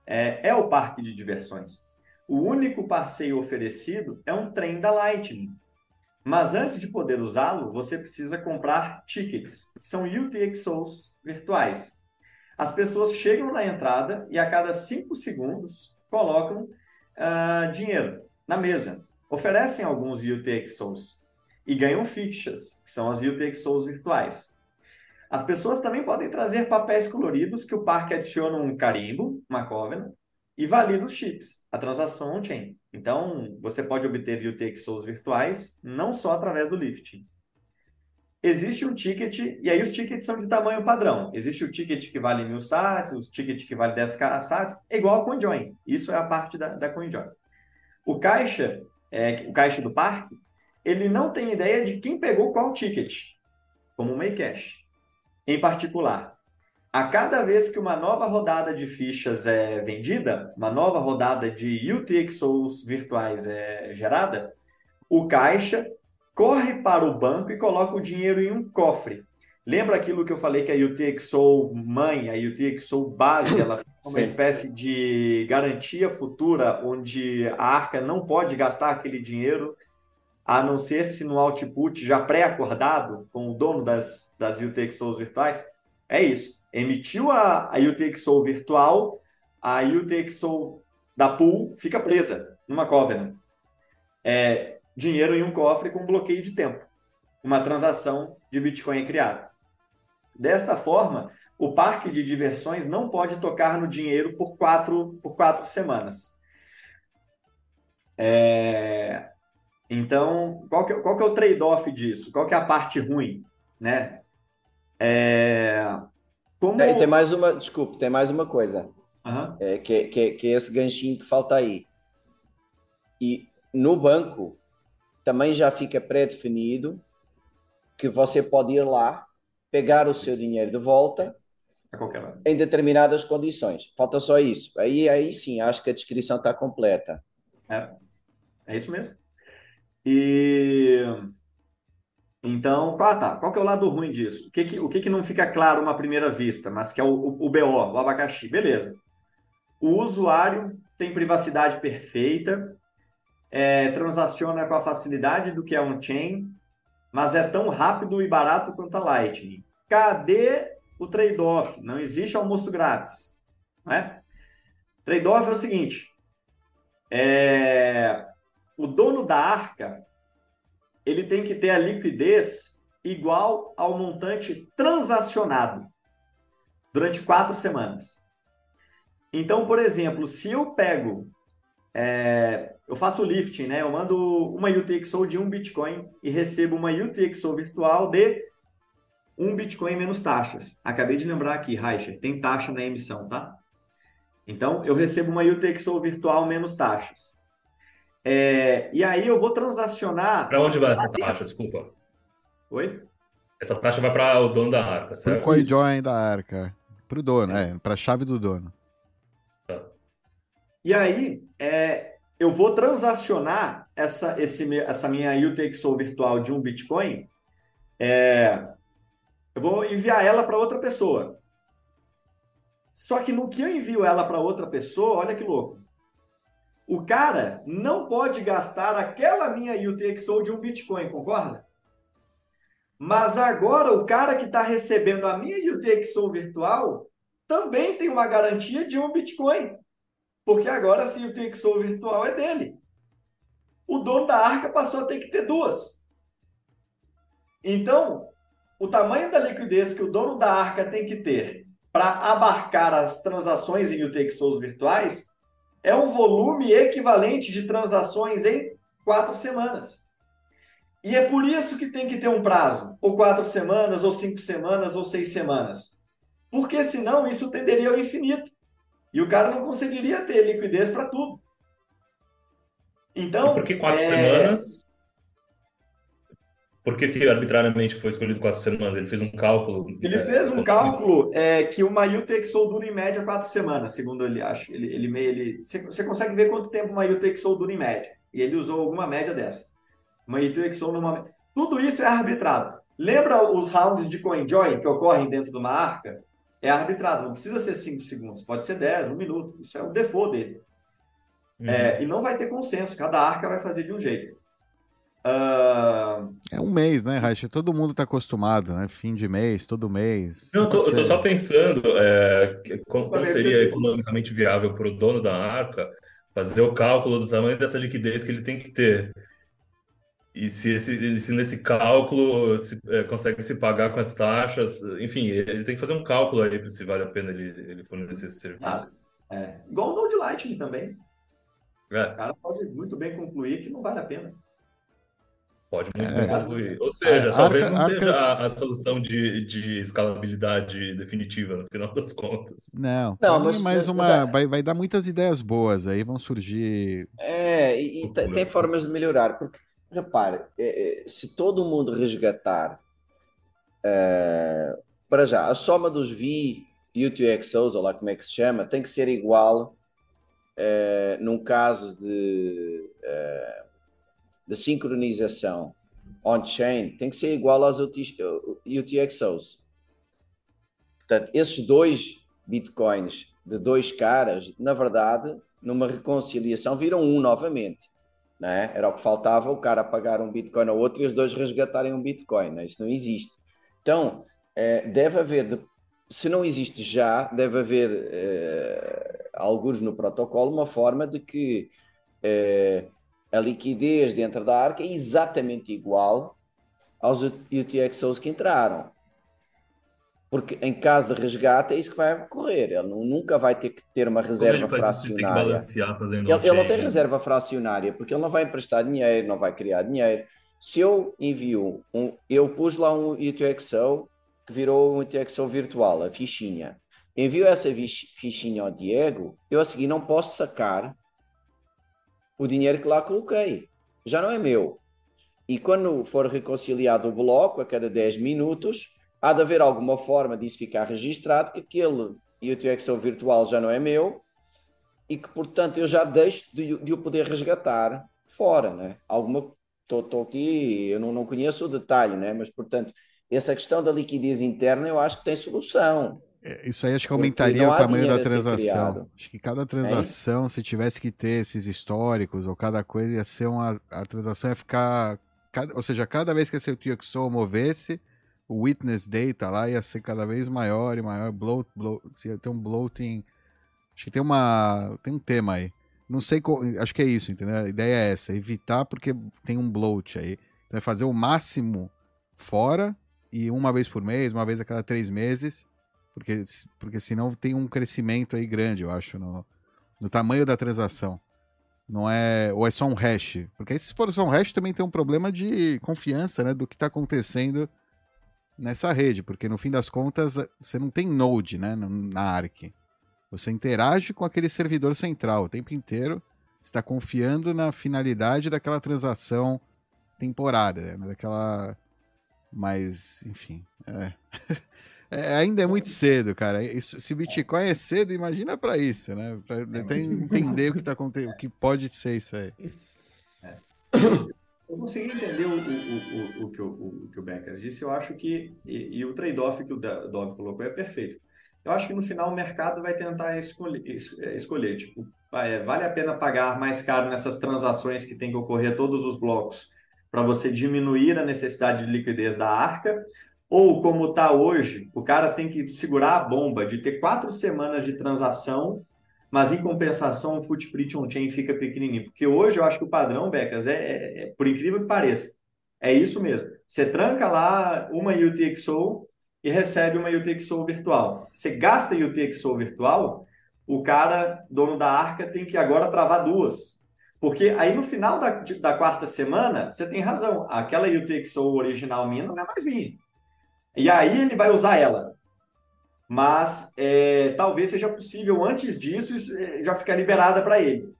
é, é o parque de diversões. O único passeio oferecido é um trem da Lightning. Mas antes de poder usá-lo, você precisa comprar tickets, são UTXOs virtuais. As pessoas chegam na entrada e a cada 5 segundos colocam uh, dinheiro na mesa. Oferecem alguns UTXOs e ganham fichas, que são as UTXOs virtuais. As pessoas também podem trazer papéis coloridos que o parque adiciona um carimbo, uma covenant, e valida os chips, a transação on-chain. Então, você pode obter UTXOs virtuais não só através do lifting. existe um ticket, e aí os tickets são de tamanho padrão. Existe o ticket que vale mil sats, o ticket que vale 10k sats, é igual ao CoinJoin. Isso é a parte da, da CoinJoin. O caixa, é, o caixa do parque, ele não tem ideia de quem pegou qual ticket, como o Maycash. Em particular, a cada vez que uma nova rodada de fichas é vendida, uma nova rodada de UTXOs virtuais é gerada, o caixa corre para o banco e coloca o dinheiro em um cofre. Lembra aquilo que eu falei que a UTXO mãe, a UTXO base, ela é uma espécie de garantia futura onde a arca não pode gastar aquele dinheiro, a não ser se no output já pré-acordado com o dono das, das UTXOs virtuais? É isso emitiu a, a UTXO virtual, a UTXO da pool fica presa numa covenant. É, dinheiro em um cofre com bloqueio de tempo. Uma transação de Bitcoin é criada. Desta forma, o parque de diversões não pode tocar no dinheiro por quatro, por quatro semanas. É... Então, qual que, é, qual que é o trade-off disso? Qual que é a parte ruim? Né? É... Como... Tem, tem, mais uma, desculpe, tem mais uma coisa. Uhum. É, que, que, que é esse ganchinho que falta aí. E no banco também já fica pré-definido que você pode ir lá, pegar o seu dinheiro de volta em determinadas condições. Falta só isso. Aí, aí sim, acho que a descrição está completa. É, é isso mesmo. E então, ah, tá. Qual que é o lado ruim disso? O que, que, o que, que não fica claro uma primeira vista, mas que é o, o, o BO, o abacaxi? Beleza. O usuário tem privacidade perfeita, é, transaciona com a facilidade do que é on-chain, mas é tão rápido e barato quanto a Lightning. Cadê o trade-off? Não existe almoço grátis. Né? Trade-off é o seguinte: é, o dono da arca ele tem que ter a liquidez igual ao montante transacionado durante quatro semanas. Então, por exemplo, se eu pego, é, eu faço lifting, né? Eu mando uma UTXO de um Bitcoin e recebo uma UTXO virtual de um Bitcoin menos taxas. Acabei de lembrar aqui, Reicher, tem taxa na emissão, tá? Então, eu recebo uma UTXO virtual menos taxas. É, e aí eu vou transacionar. Para onde vai essa taxa? Desculpa. Oi? Essa taxa vai para o dono da arca, certo? Para o coinjoin da arca. Para o dono, é, para a chave do dono. Tá. E aí, é, eu vou transacionar essa, esse, essa minha UTXO virtual de um Bitcoin. É, eu vou enviar ela para outra pessoa. Só que no que eu envio ela para outra pessoa, olha que louco. O cara não pode gastar aquela minha UTXO de um Bitcoin, concorda? Mas agora o cara que está recebendo a minha UTXO virtual também tem uma garantia de um Bitcoin. Porque agora essa UTXO virtual é dele. O dono da arca passou a ter que ter duas. Então, o tamanho da liquidez que o dono da arca tem que ter para abarcar as transações em UTXOs virtuais é um volume equivalente de transações em quatro semanas. E é por isso que tem que ter um prazo, ou quatro semanas, ou cinco semanas, ou seis semanas. Porque senão isso tenderia ao infinito. E o cara não conseguiria ter liquidez para tudo. Então. E por que quatro é... semanas? Por que, que, arbitrariamente foi escolhido quatro semanas? Ele fez um cálculo. Ele fez um cálculo é, que uma UTXO dura em média quatro semanas, segundo ele acha. Ele, ele, ele, você consegue ver quanto tempo uma UTXO dura em média. E ele usou alguma média dessa. Uma UTXO numa. Tudo isso é arbitrado. Lembra os rounds de CoinJoy que ocorrem dentro de uma arca? É arbitrado, não precisa ser 5 segundos, pode ser 10, um minuto. Isso é o default dele. Uhum. É, e não vai ter consenso, cada arca vai fazer de um jeito. Uh... É um mês, né, Racha? Todo mundo está acostumado, né? Fim de mês, todo mês. Não, eu tô, eu tô só pensando é, como, como seria economicamente viável para o dono da arca fazer o cálculo do tamanho dessa liquidez que ele tem que ter. E se, esse, se nesse cálculo se, é, consegue se pagar com as taxas, enfim, ele tem que fazer um cálculo aí para se vale a pena ele, ele fornecer esse serviço. Ah, é. Igual o Node Lightning também. É. O cara pode muito bem concluir que não vale a pena. Pode muito bem contribuir. Ou seja, talvez não seja a, a solução de, de escalabilidade definitiva no final das contas. Não, não mas, mais uma. É... Vai, vai dar muitas ideias boas aí, vão surgir. É, e, e tem, tem formas de melhorar, porque, repare, é, é, se todo mundo resgatar uh, para já, a soma dos V e UTXOs, ou lá como é que se chama, tem que ser igual uh, num caso de. Uh, de sincronização on-chain tem que ser igual aos UTXOs. Portanto, esses dois bitcoins de dois caras, na verdade, numa reconciliação, viram um novamente. Não é? Era o que faltava o cara pagar um bitcoin ao outro e os dois resgatarem um bitcoin. Não é? Isso não existe. Então, é, deve haver, se não existe já, deve haver, é, alguns no protocolo, uma forma de que a liquidez dentro da arca é exatamente igual aos UTXOs que entraram. Porque em caso de resgate é isso que vai ocorrer. Ele nunca vai ter que ter uma reserva fracionária. Isso, ele, ele, não tem reserva fracionária porque ele não vai emprestar dinheiro, não vai criar dinheiro. Se eu envio um, eu pus lá um UTXO que virou um UTXO virtual, a fichinha. Envio essa fichinha ao Diego, eu a seguir não posso sacar o dinheiro que lá coloquei. Já não é meu. E quando for reconciliado o bloco, a cada 10 minutos, há de haver alguma forma disso ficar registrado que aquele UTXO virtual já não é meu e que, portanto, eu já deixo de, de o poder resgatar fora, né? Alguma, estou aqui, eu não, não conheço o detalhe, né? Mas, portanto, essa questão da liquidez interna eu acho que tem solução. É, isso aí acho que aumentaria o tamanho da transação. Acho que cada transação, é se tivesse que ter esses históricos ou cada coisa, ia ser uma. A transação ia ficar. Cada, ou seja, cada vez que esse UTXO movesse, o witness data lá ia ser cada vez maior e maior. Bloat, bloat, ia ter um bloating. Acho que tem uma. Tem um tema aí. Não sei. Acho que é isso, entendeu? A ideia é essa: evitar porque tem um bloat aí. Então é fazer o máximo fora e uma vez por mês, uma vez a cada três meses porque, porque senão tem um crescimento aí grande, eu acho, no, no tamanho da transação. Não é. Ou é só um hash. Porque aí, se for só um hash, também tem um problema de confiança, né? Do que está acontecendo nessa rede. Porque no fim das contas, você não tem node, né? Na ARC. Você interage com aquele servidor central o tempo inteiro. está confiando na finalidade daquela transação temporária, né? Daquela. Mas, enfim. É. É, ainda é muito cedo, cara. Isso, se Bitcoin é cedo, imagina para isso, né? Para é entender o que tá acontecendo, o que pode ser isso aí. É. Eu consegui entender o, o, o, o, que o, o que o Becker disse. Eu acho que e, e o trade-off que o Dove colocou é perfeito. Eu acho que no final o mercado vai tentar escolher, é, escolher tipo, é, vale a pena pagar mais caro nessas transações que tem que ocorrer todos os blocos para você diminuir a necessidade de liquidez da arca, ou como está hoje, o cara tem que segurar a bomba de ter quatro semanas de transação, mas em compensação o footprint on-chain fica pequenininho. Porque hoje eu acho que o padrão, Becas, é, é, é, por incrível que pareça, é isso mesmo. Você tranca lá uma UTXO e recebe uma UTXO virtual. Você gasta UTXO virtual, o cara, dono da arca, tem que agora travar duas. Porque aí no final da, da quarta semana, você tem razão, aquela UTXO original minha não é mais minha. E aí ele vai usar ela. Mas é, talvez seja possível, antes disso, isso é, já ficar liberada para ele.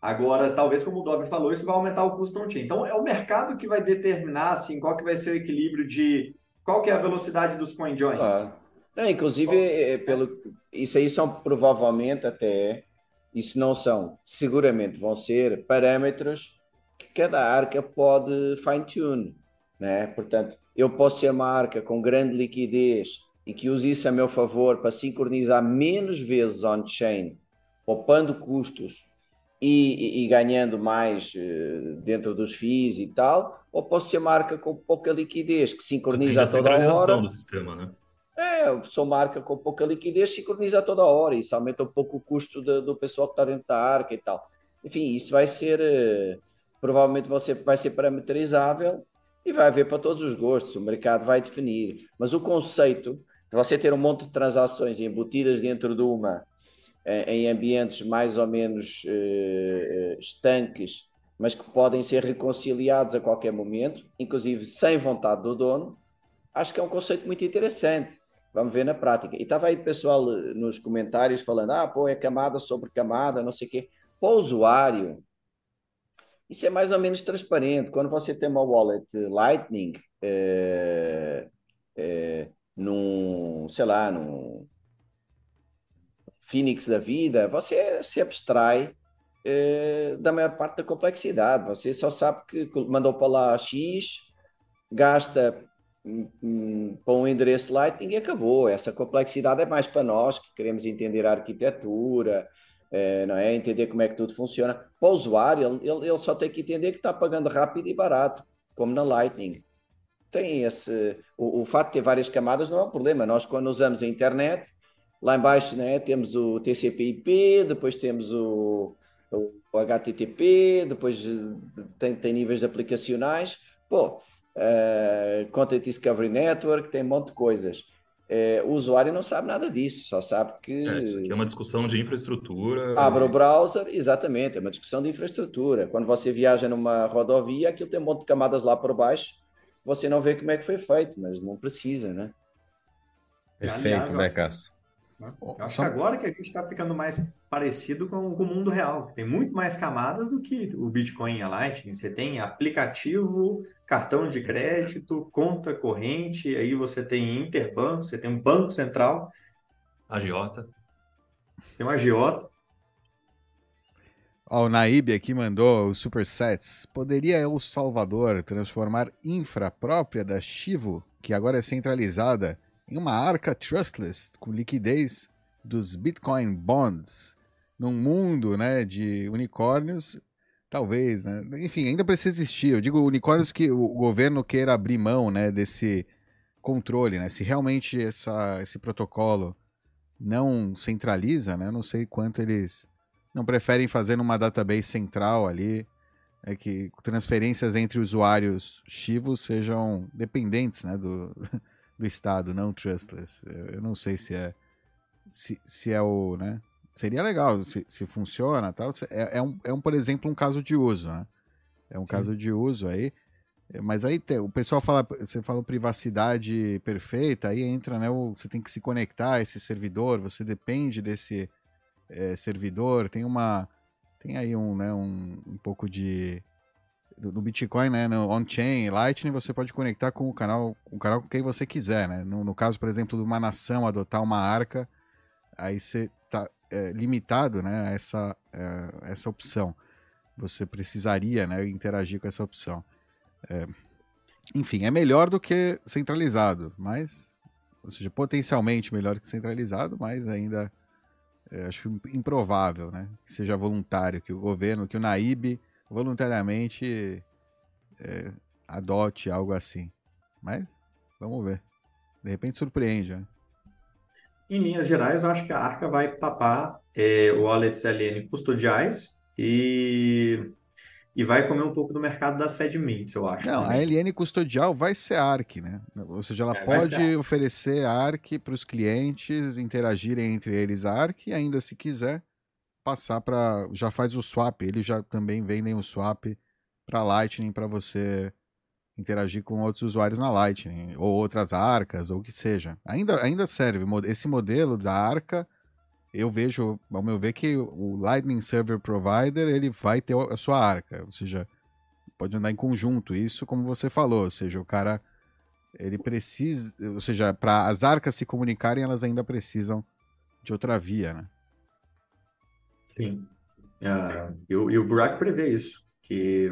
Agora, talvez, como o Dove falou, isso vai aumentar o custo on-chain. Então, é o mercado que vai determinar assim, qual que vai ser o equilíbrio de... Qual que é a velocidade dos coin joins. Ah. É, inclusive, é, pelo, isso aí são provavelmente até... Isso não são, seguramente vão ser parâmetros que cada arca pode fine-tune. Né? Portanto, eu posso ser uma arca com grande liquidez e que use isso a meu favor para sincronizar menos vezes on-chain, poupando custos e, e, e, ganhando mais uh, dentro dos FIIs e tal, ou posso ser uma arca com pouca liquidez, que sincroniza a toda a hora. do sistema, né? É, eu sou uma arca com pouca liquidez, sincroniza a toda a hora, isso aumenta um pouco o custo do, do pessoal que está dentro da arca e tal. Enfim, isso vai ser, uh, provavelmente vai ser, vai ser parametrizável e vai haver para todos os gostos, o mercado vai definir. Mas o conceito de você ter um monte de transações embutidas dentro de uma, eh, em ambientes mais ou menos uh, estanques, mas que podem ser reconciliados a qualquer momento, inclusive sem vontade do dono, acho que é um conceito muito interessante. Vamos ver na prática. E estava aí pessoal eh, nos comentários falando: ah, pô, é camada sobre camada, não sei o quê. Para o usuário, isso é mais ou menos transparente. Quando você tem uma wallet Lightning, é, é, num, sei lá, num Phoenix da vida, você se abstrai é, da maior parte da complexidade. Você só sabe que mandou para lá X, gasta para um endereço Lightning e acabou. Essa complexidade é mais para nós que queremos entender a arquitetura, é, não é? Entender como é que tudo funciona. Para o usuário, ele, ele só tem que entender que está pagando rápido e barato, como na Lightning. Tem esse. O, o fato de ter várias camadas não é um problema. Nós, quando usamos a internet, lá embaixo né, temos o TCP/IP, depois temos o, o HTTP, depois eh, tem, tem níveis aplicacionais. Pô, uh, Content Discovery Network, tem um monte de coisas. Uh, o usuário não sabe nada disso, só sabe que. É, isso aqui é uma discussão de infraestrutura. Abre o browser, exatamente, é uma discussão de infraestrutura. Quando você viaja numa rodovia, aquilo tem um monte de camadas lá por baixo, você não vê como é que foi feito, mas não precisa, né? Perfeito, Aliás, né, Cássio? Né? Eu acho que agora que a gente está ficando mais parecido com, com, o mundo real. Tem muito mais camadas do que o Bitcoin e a Lightning. Você tem aplicativo, cartão de crédito, conta corrente, aí você tem interbanco, você tem um banco central. Agiota. Você tem um agiota. Ó, o Naib aqui mandou os supersets. Poderia El Salvador transformar infra própria da Chivo, que agora é centralizada, em uma arca trustless com liquidez dos Bitcoin bonds num mundo né, de unicórnios, talvez, né? Enfim, ainda precisa existir. Eu digo unicórnios que o governo queira abrir mão né, desse controle, né? Se realmente essa, esse protocolo não centraliza, né? Não sei quanto eles não preferem fazer numa database central ali, é que transferências entre usuários chivos sejam dependentes, né, do, do Estado, não trustless. Eu não sei se é se, se é o, né? Seria legal se, se funciona, tal. É, é, um, é um, por exemplo, um caso de uso, né? É um Sim. caso de uso aí. Mas aí tem, o pessoal fala, você fala privacidade perfeita, aí entra, né? O, você tem que se conectar a esse servidor, você depende desse é, servidor, tem uma. Tem aí um, né, um, um pouco de do, Bitcoin, né, no on-chain, Lightning, você pode conectar com o canal, com o canal com quem você quiser, né? No, no caso, por exemplo, de uma nação adotar uma arca, aí você está é, limitado, né, a essa, é, essa opção. Você precisaria, né, interagir com essa opção. É, enfim, é melhor do que centralizado, mas, ou seja, potencialmente melhor que centralizado, mas ainda é, acho improvável, né, que seja voluntário, que o governo, que o Naib voluntariamente é, adote algo assim. Mas vamos ver. De repente surpreende, né? Em linhas gerais, eu acho que a Arca vai papar é, wallets LN custodiais e, e vai comer um pouco do mercado das FedMints, eu acho. Não, também. a LN custodial vai ser ARC, né? Ou seja, ela é, pode oferecer ARC para os clientes interagirem entre eles ARC e ainda se quiser passar para já faz o swap, eles já também vendem o swap para Lightning para você interagir com outros usuários na Lightning ou outras arcas ou o que seja. Ainda ainda serve esse modelo da arca. Eu vejo, ao meu ver, que o Lightning Server Provider ele vai ter a sua arca, ou seja, pode andar em conjunto. Isso, como você falou, ou seja, o cara ele precisa, ou seja, para as arcas se comunicarem, elas ainda precisam de outra via, né? Sim. Uh, e, e, o prevê isso, que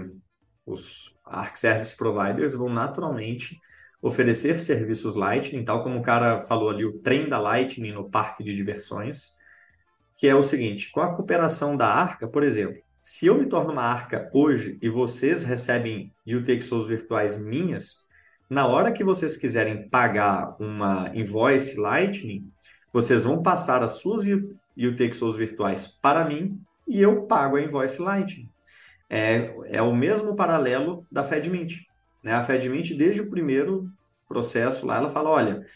os Arc Service Providers vão naturalmente oferecer serviços Lightning, tal como o cara falou ali, o trem da Lightning no parque de diversões, que é o seguinte, com a cooperação da Arca, por exemplo, se eu me torno uma Arca hoje e vocês recebem UTXOs virtuais minhas, na hora que vocês quiserem pagar uma invoice Lightning, vocês vão passar as suas e o UTXOs virtuais para mim e eu pago a invoice Lightning. É, é o mesmo paralelo da FedMint. Né? A FedMint, desde o primeiro processo lá, ela fala, olha,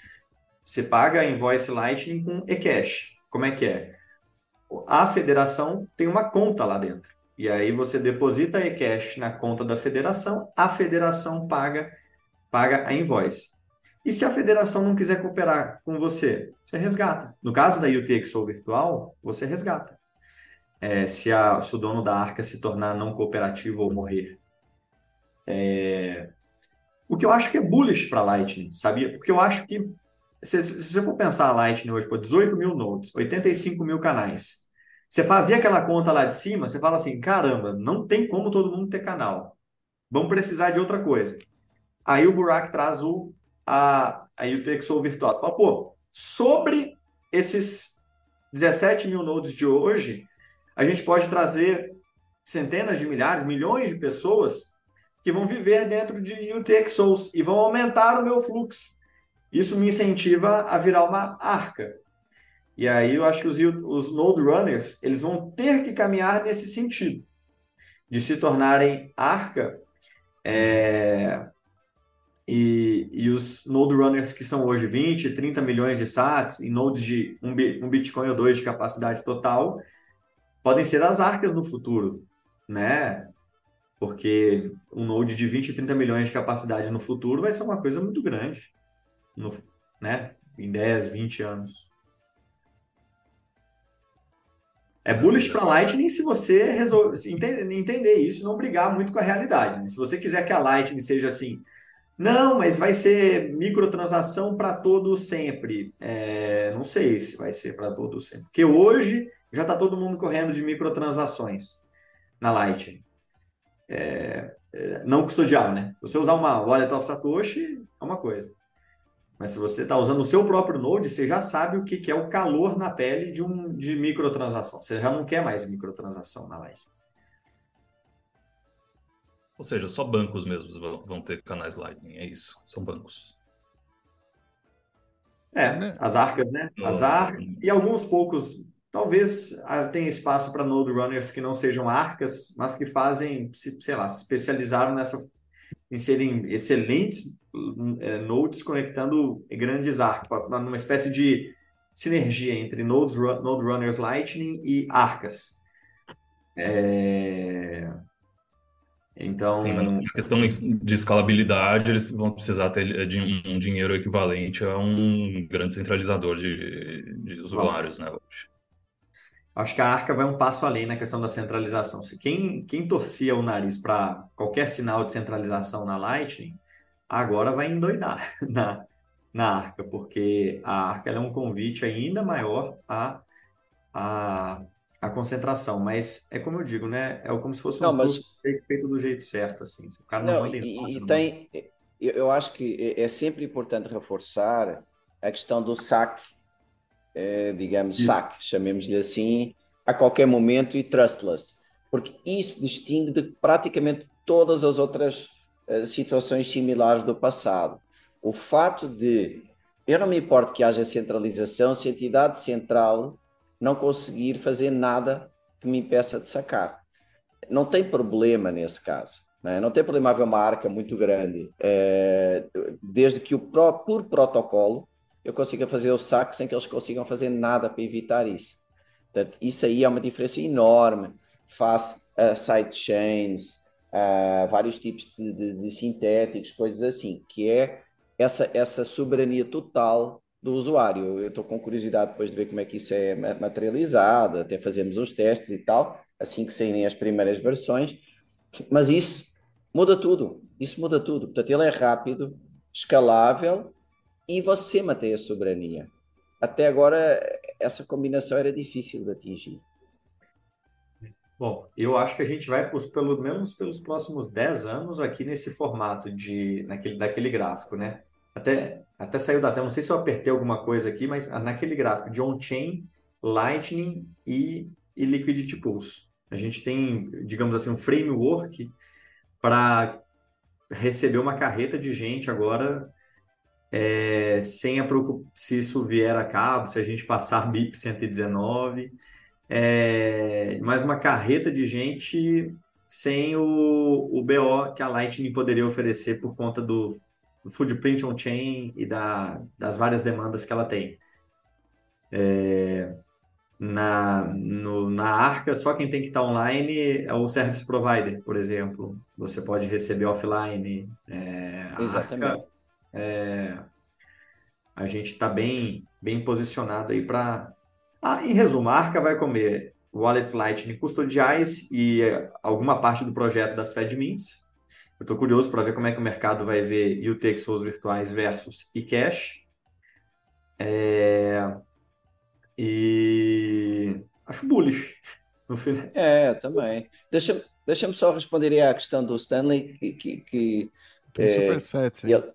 você paga a invoice Lightning com eCash. Como é que é? A federação tem uma conta lá dentro. E aí você deposita eCash na conta da federação, a federação paga, paga a invoice. E se a federação não quiser cooperar com você, você resgata. No caso da UTXO virtual, você resgata. É, se, a, se o dono da arca se tornar não cooperativo ou morrer. É, o que eu acho que é bullish para Lightning, sabia? Porque eu acho que, se, você for pensar a Lightning hoje, por 18 mil nodes, 85 mil canais, você fazia aquela conta lá de cima, você fala assim, caramba, não tem como todo mundo ter canal. Vamos precisar de outra coisa. Aí o Burak traz o, a, a UTXO virtual. Você fala, pô, sobre esses 17 mil nodes de hoje, a gente pode trazer centenas de milhares, milhões de pessoas que vão viver dentro de UTXOs e vão aumentar o meu fluxo. Isso me incentiva a virar uma arca. E aí eu acho que os, os node runners eles vão ter que caminhar nesse sentido, de se tornarem arca é, e, e, os node runners que são hoje 20, 30 milhões de sats em nodes de um, um Bitcoin ou dois de capacidade total, podem ser as arcas no futuro, né? Porque um node de 20, 30 milhões de capacidade no futuro vai ser uma coisa muito grande, no, né? Em 10, 20 anos. É bullish para Lightning se você resolver entender isso e não brigar muito com a realidade. Né? Se você quiser que a Lightning seja assim, não, mas vai ser microtransação para todo sempre. É, não sei se vai ser para todo sempre. Porque hoje já está todo mundo correndo de microtransações na Lightning. É, é, não custodial, né? Se você usar uma wallet of Satoshi, é uma coisa. Mas se você está usando o seu próprio Node, você já sabe o que, que é o calor na pele de, um, de microtransação. Você já não quer mais microtransação na Lightning. Ou seja, só bancos mesmo vão ter canais Lightning, é isso. São bancos. É, as arcas, né? As arcas e alguns poucos. Talvez ah, tenha espaço para node runners que não sejam arcas, mas que fazem, sei lá, se especializaram nessa em serem excelentes é, nodes conectando grandes arcos, numa espécie de sinergia entre nodes, node runners Lightning e arcas. É... Então, Sim, a questão de escalabilidade, eles vão precisar ter de um dinheiro equivalente a um grande centralizador de, de usuários, né? Hoje. Acho que a Arca vai um passo além na questão da centralização. Se quem, quem torcia o nariz para qualquer sinal de centralização na Lightning, agora vai endoidar na, na Arca, porque a Arca é um convite ainda maior à, à, à concentração. Mas é como eu digo, né? É como se fosse um não, mas... feito do jeito certo, assim. O cara não, não e, nada, e tem... Eu acho que é, é sempre importante reforçar a questão do saque é, digamos, saque, chamemos-lhe assim, a qualquer momento e trustless, porque isso distingue de praticamente todas as outras uh, situações similares do passado. O fato de eu não me importo que haja centralização se a entidade central não conseguir fazer nada que me impeça de sacar. Não tem problema nesse caso. Não, é? não tem problema haver uma arca muito grande, é, desde que o por protocolo eu consiga fazer o saque sem que eles consigam fazer nada para evitar isso. Portanto, isso aí é uma diferença enorme face a sidechains, a vários tipos de, de, de, sintéticos, coisas assim, que é essa, essa soberania total do usuário. Eu estou com curiosidade depois de ver como é que isso é materializado, até fazemos uns testes e tal, assim que saírem as primeiras versões, mas isso muda tudo, isso muda tudo. Portanto, ele é rápido, escalável e você mantém a soberania. Até agora, essa combinação era difícil de atingir. Bom, eu acho que a gente vai, pelo menos pelos próximos 10 anos, aqui nesse formato de naquele, daquele gráfico, né? Até, até saiu da tela, não sei se eu apertei alguma coisa aqui, mas naquele gráfico de on-chain, Lightning e, e Liquidity Pools. A gente tem, digamos assim, um framework para receber uma carreta de gente agora é, sem a preocupação se isso vier a cabo, se a gente passar BIP 119, é, mais uma carreta de gente sem o, o BO que a Lightning poderia oferecer por conta do, do footprint on-chain e da, das várias demandas que ela tem. É, na, no, na Arca, só quem tem que estar online é o service provider, por exemplo. Você pode receber offline. É, Exatamente. Arca, é, a gente está bem, bem posicionado aí para. Ah, em resumo, a Arca vai comer wallets Lightning custodiais e alguma parte do projeto das FedMints. Eu estou curioso para ver como é que o mercado vai ver UTXOs virtuais versus eCash. É... E acho bullish no final. É, também. Deixa-me deixa só responder à questão do Stanley, que, que, que Tem é, supersets, ele...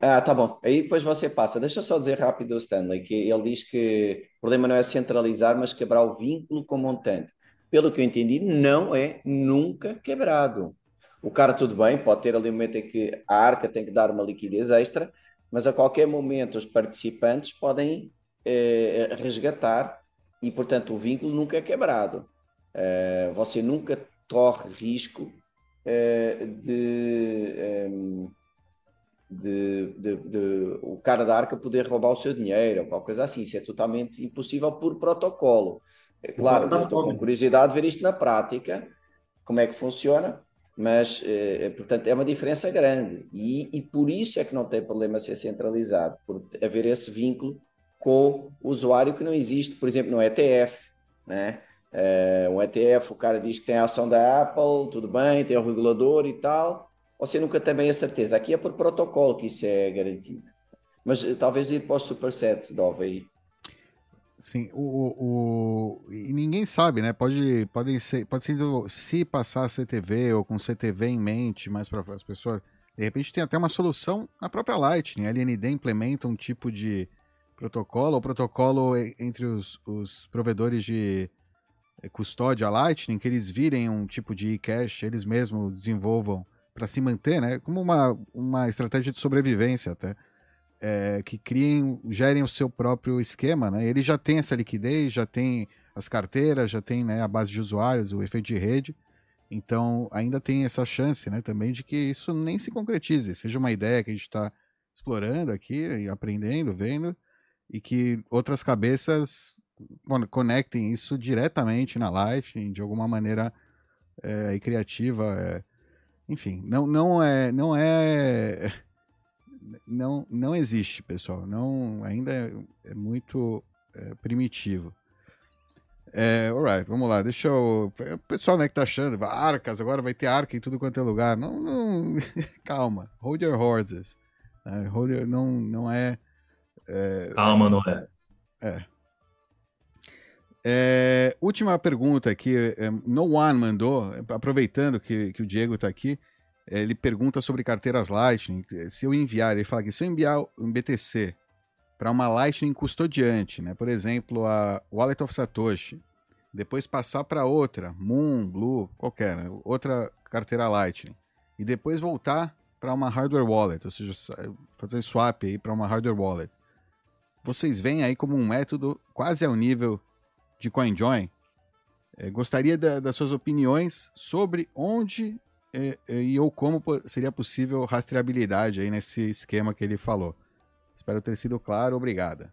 Ah, tá bom. Aí depois você passa. Deixa eu só dizer rápido o Stanley, que ele diz que o problema não é centralizar, mas quebrar o vínculo com o montante. Pelo que eu entendi, não é nunca quebrado. O cara, tudo bem, pode ter ali um momento em que a arca tem que dar uma liquidez extra, mas a qualquer momento os participantes podem eh, resgatar e, portanto, o vínculo nunca é quebrado. Eh, você nunca corre risco eh, de, ehm, de, de, de, o cara da arca poder roubar o seu dinheiro ou qualquer coisa assim. Isso é totalmente impossível por protocolo. É claro, estou com curiosidade de ver isto na prática, como é que funciona, mas, eh, portanto, é uma diferença grande e, e, por isso é que não tem problema ser centralizado, por haver esse vínculo com o usuário que não existe, por exemplo, no ETF, né? Uh, um ETF, o cara diz que tem a ação da Apple, tudo bem, tem o regulador e tal, você nunca tem bem a certeza. Aqui é por protocolo que isso é garantido. Mas uh, talvez ir para os supersets, Dove, aí. Sim, o, o, e ninguém sabe, né? Pode, pode ser, pode ser se passar CTV ou com CTV em mente, mais para as pessoas. De repente tem até uma solução na própria Lightning. A LND implementa um tipo de protocolo, ou protocolo entre os, os provedores de eh, custódia Lightning, que eles virem um tipo de e-cash, eles mesmos desenvolvam para se manter, né? Como uma, uma estratégia de sobrevivência até é, que criem, gerem o seu próprio esquema, né? Ele já tem essa liquidez, já tem as carteiras, já tem né, a base de usuários, o efeito de rede. Então, ainda tem essa chance, né, também de que isso nem se concretize, seja uma ideia que a gente está explorando aqui, aprendendo, vendo, e que outras cabeças conectem isso diretamente na Lightning, de alguma maneira é, criativa. É, enfim, não, não é, não é não, não existe, pessoal. Não, ainda é, é muito é, primitivo. É, alright, vamos lá. Deixa eu. O pessoal né, que tá achando, arcas, agora vai ter arca em tudo quanto é lugar. Não, não... calma. Hold your horses. É, hold your... Não, não é, é. Calma, não é. É. é última pergunta aqui. É, no One mandou, aproveitando que, que o Diego está aqui. É, ele pergunta sobre carteiras Lightning. Se eu enviar, ele fala que se eu enviar um BTC para uma Lightning custodiante, né? por exemplo, a Wallet of Satoshi, depois passar para outra, Moon, Blue, qualquer, né? outra carteira Lightning, e depois voltar para uma hardware wallet, ou seja, fazer swap aí para uma hardware wallet. Vocês veem aí como um método quase ao nível de CoinJoin? É, gostaria da, das suas opiniões sobre onde e, e ou como seria possível rastreabilidade aí nesse esquema que ele falou. Espero ter sido claro. Obrigada.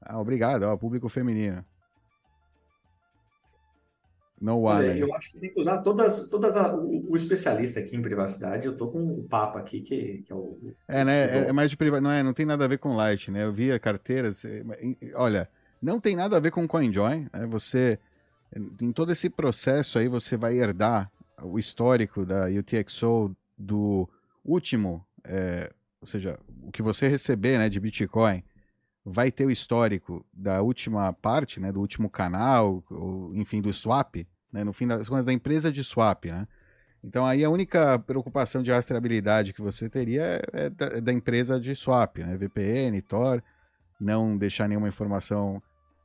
Ah, obrigado, ó, público feminino. No one. eu acho que tem que usar todas, todas a, o, o, especialista aqui em privacidade. Eu tô com o papo aqui que, que é o. É, né? É, é, mais de privacidade. Não, é, não tem nada a ver com Light, né? Eu via carteiras. É, olha, não tem nada a ver com CoinJoin. Né? Você, em todo esse processo aí, você vai herdar o histórico da UTXO do último, é, ou seja, o que você receber né, de Bitcoin, vai ter o histórico da última parte, né, do último canal, ou, enfim, do swap, né, no fim das contas, da empresa de swap, né? Então aí a única preocupação de rastreabilidade que você teria é, é da, é da, empresa de swap, né? VPN, Tor, não deixar nenhuma informação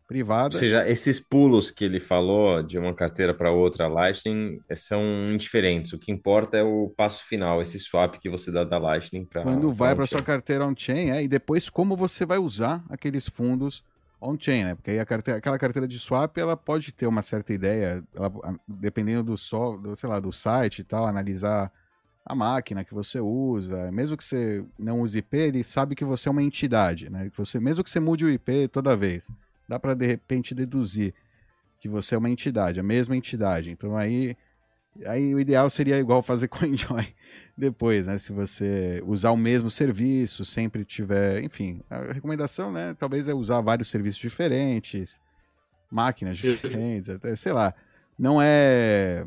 privada. Ou seja, esses pulos que ele falou de uma carteira para outra Lightning eh, são indiferentes. O que importa é o passo final, esse swap que você dá da Lightning para. Quando vai para sua carteira on-chain, é, e depois como você vai usar aqueles fundos on-chain, né? Porque aí a carteira, aquela carteira de swap ela pode ter uma certa ideia, ela, dependendo do, so, do, sei lá, do site e tal, analisar a máquina que você usa, mesmo que você não use IP, ele sabe que você é uma entidade, né? Você, mesmo que você mude o IP toda vez, dá para de repente deduzir que você é uma entidade, a mesma entidade. Então aí, aí o ideal seria igual fazer com Enjoy depois, né? Se você usar o mesmo serviço, sempre tiver, enfim, a recomendação, né? Talvez é usar vários serviços diferentes, máquinas diferentes, até sei lá. Não é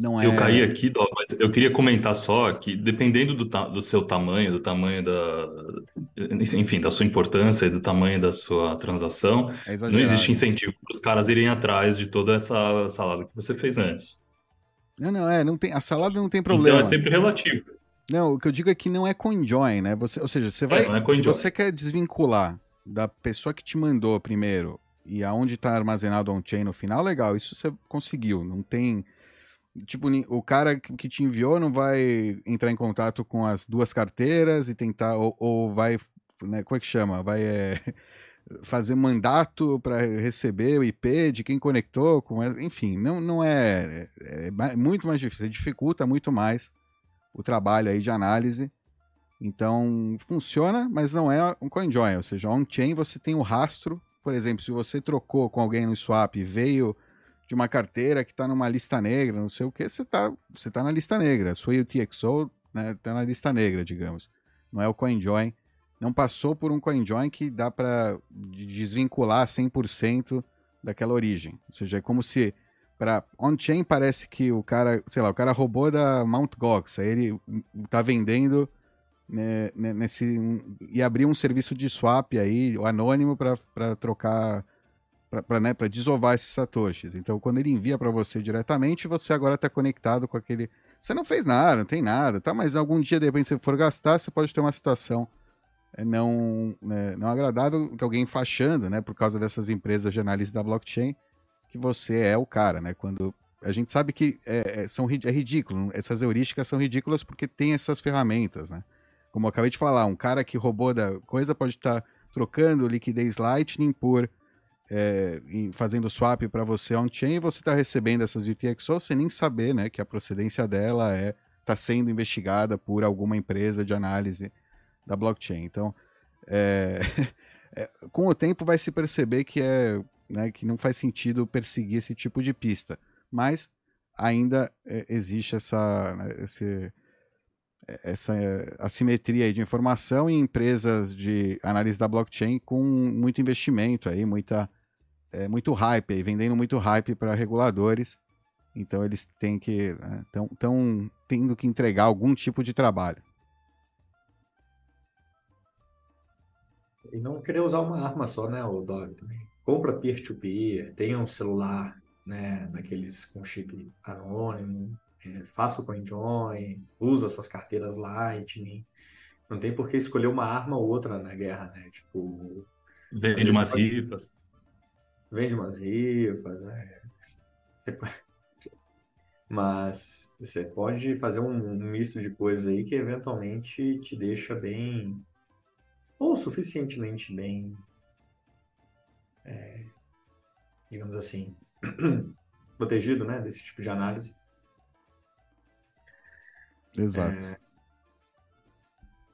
não é... Eu caí aqui, Doc, mas eu queria comentar só que, dependendo do, do seu tamanho, do tamanho da. Enfim, da sua importância e do tamanho da sua transação, é não existe incentivo para os caras irem atrás de toda essa salada que você fez antes. Não, não, é, não tem, a salada não tem problema. Então é sempre relativo. Não, o que eu digo é que não é coinjoin, né? Você, ou seja, você vai. É, é se você quer desvincular da pessoa que te mandou primeiro e aonde está armazenado on-chain no final, legal, isso você conseguiu. Não tem Tipo, o cara que te enviou não vai entrar em contato com as duas carteiras e tentar, ou, ou vai, né, como é que chama? Vai é, fazer mandato para receber o IP de quem conectou, com, enfim, não, não é, é, é muito mais difícil, dificulta muito mais o trabalho aí de análise. Então, funciona, mas não é um CoinJoin, ou seja, on-chain você tem o rastro, por exemplo, se você trocou com alguém no swap e veio de uma carteira que está numa lista negra, não sei o que, você está você tá na lista negra. A sua UTXO está né, tá na lista negra, digamos. Não é o CoinJoin. Não passou por um CoinJoin que dá para desvincular 100% daquela origem. Ou seja, é como se para on-chain parece que o cara, sei lá, o cara roubou da Mt. Gox, aí ele está vendendo né, nesse e abriu um serviço de swap aí, anônimo para trocar para né, desovar esses satoshis. Então, quando ele envia para você diretamente, você agora está conectado com aquele. Você não fez nada, não tem nada, tá? Mas algum dia, de repente, você for gastar, você pode ter uma situação é, não, né, não agradável que alguém fachando, né? Por causa dessas empresas de análise da blockchain, que você é o cara, né? Quando a gente sabe que é são, é ridículo, essas heurísticas são ridículas porque tem essas ferramentas, né? Como eu acabei de falar, um cara que roubou da coisa pode estar tá trocando liquidez Lightning por é, fazendo swap para você on-chain, você está recebendo essas UTXO sem nem saber né, que a procedência dela é está sendo investigada por alguma empresa de análise da blockchain. Então, é, com o tempo vai se perceber que, é, né, que não faz sentido perseguir esse tipo de pista, mas ainda é, existe essa, né, esse, essa assimetria de informação em empresas de análise da blockchain com muito investimento aí, muita é, muito hype, aí, vendendo muito hype para reguladores. Então eles têm que estão né, tendo que entregar algum tipo de trabalho. E não querer usar uma arma só, né, o Dog também. Compra peer-to-peer, tenha um celular, né, daqueles com chip anônimo, é, faça o CoinJoin, usa essas carteiras Lightning. Não tem por que escolher uma arma ou outra na guerra, né? Tipo. Vende umas pode... vende umas rifas, é. Você... mas você pode fazer um, misto de coisas aí que eventualmente te deixa bem ou suficientemente bem, é, digamos assim, protegido, né, desse tipo de análise. Exato. É...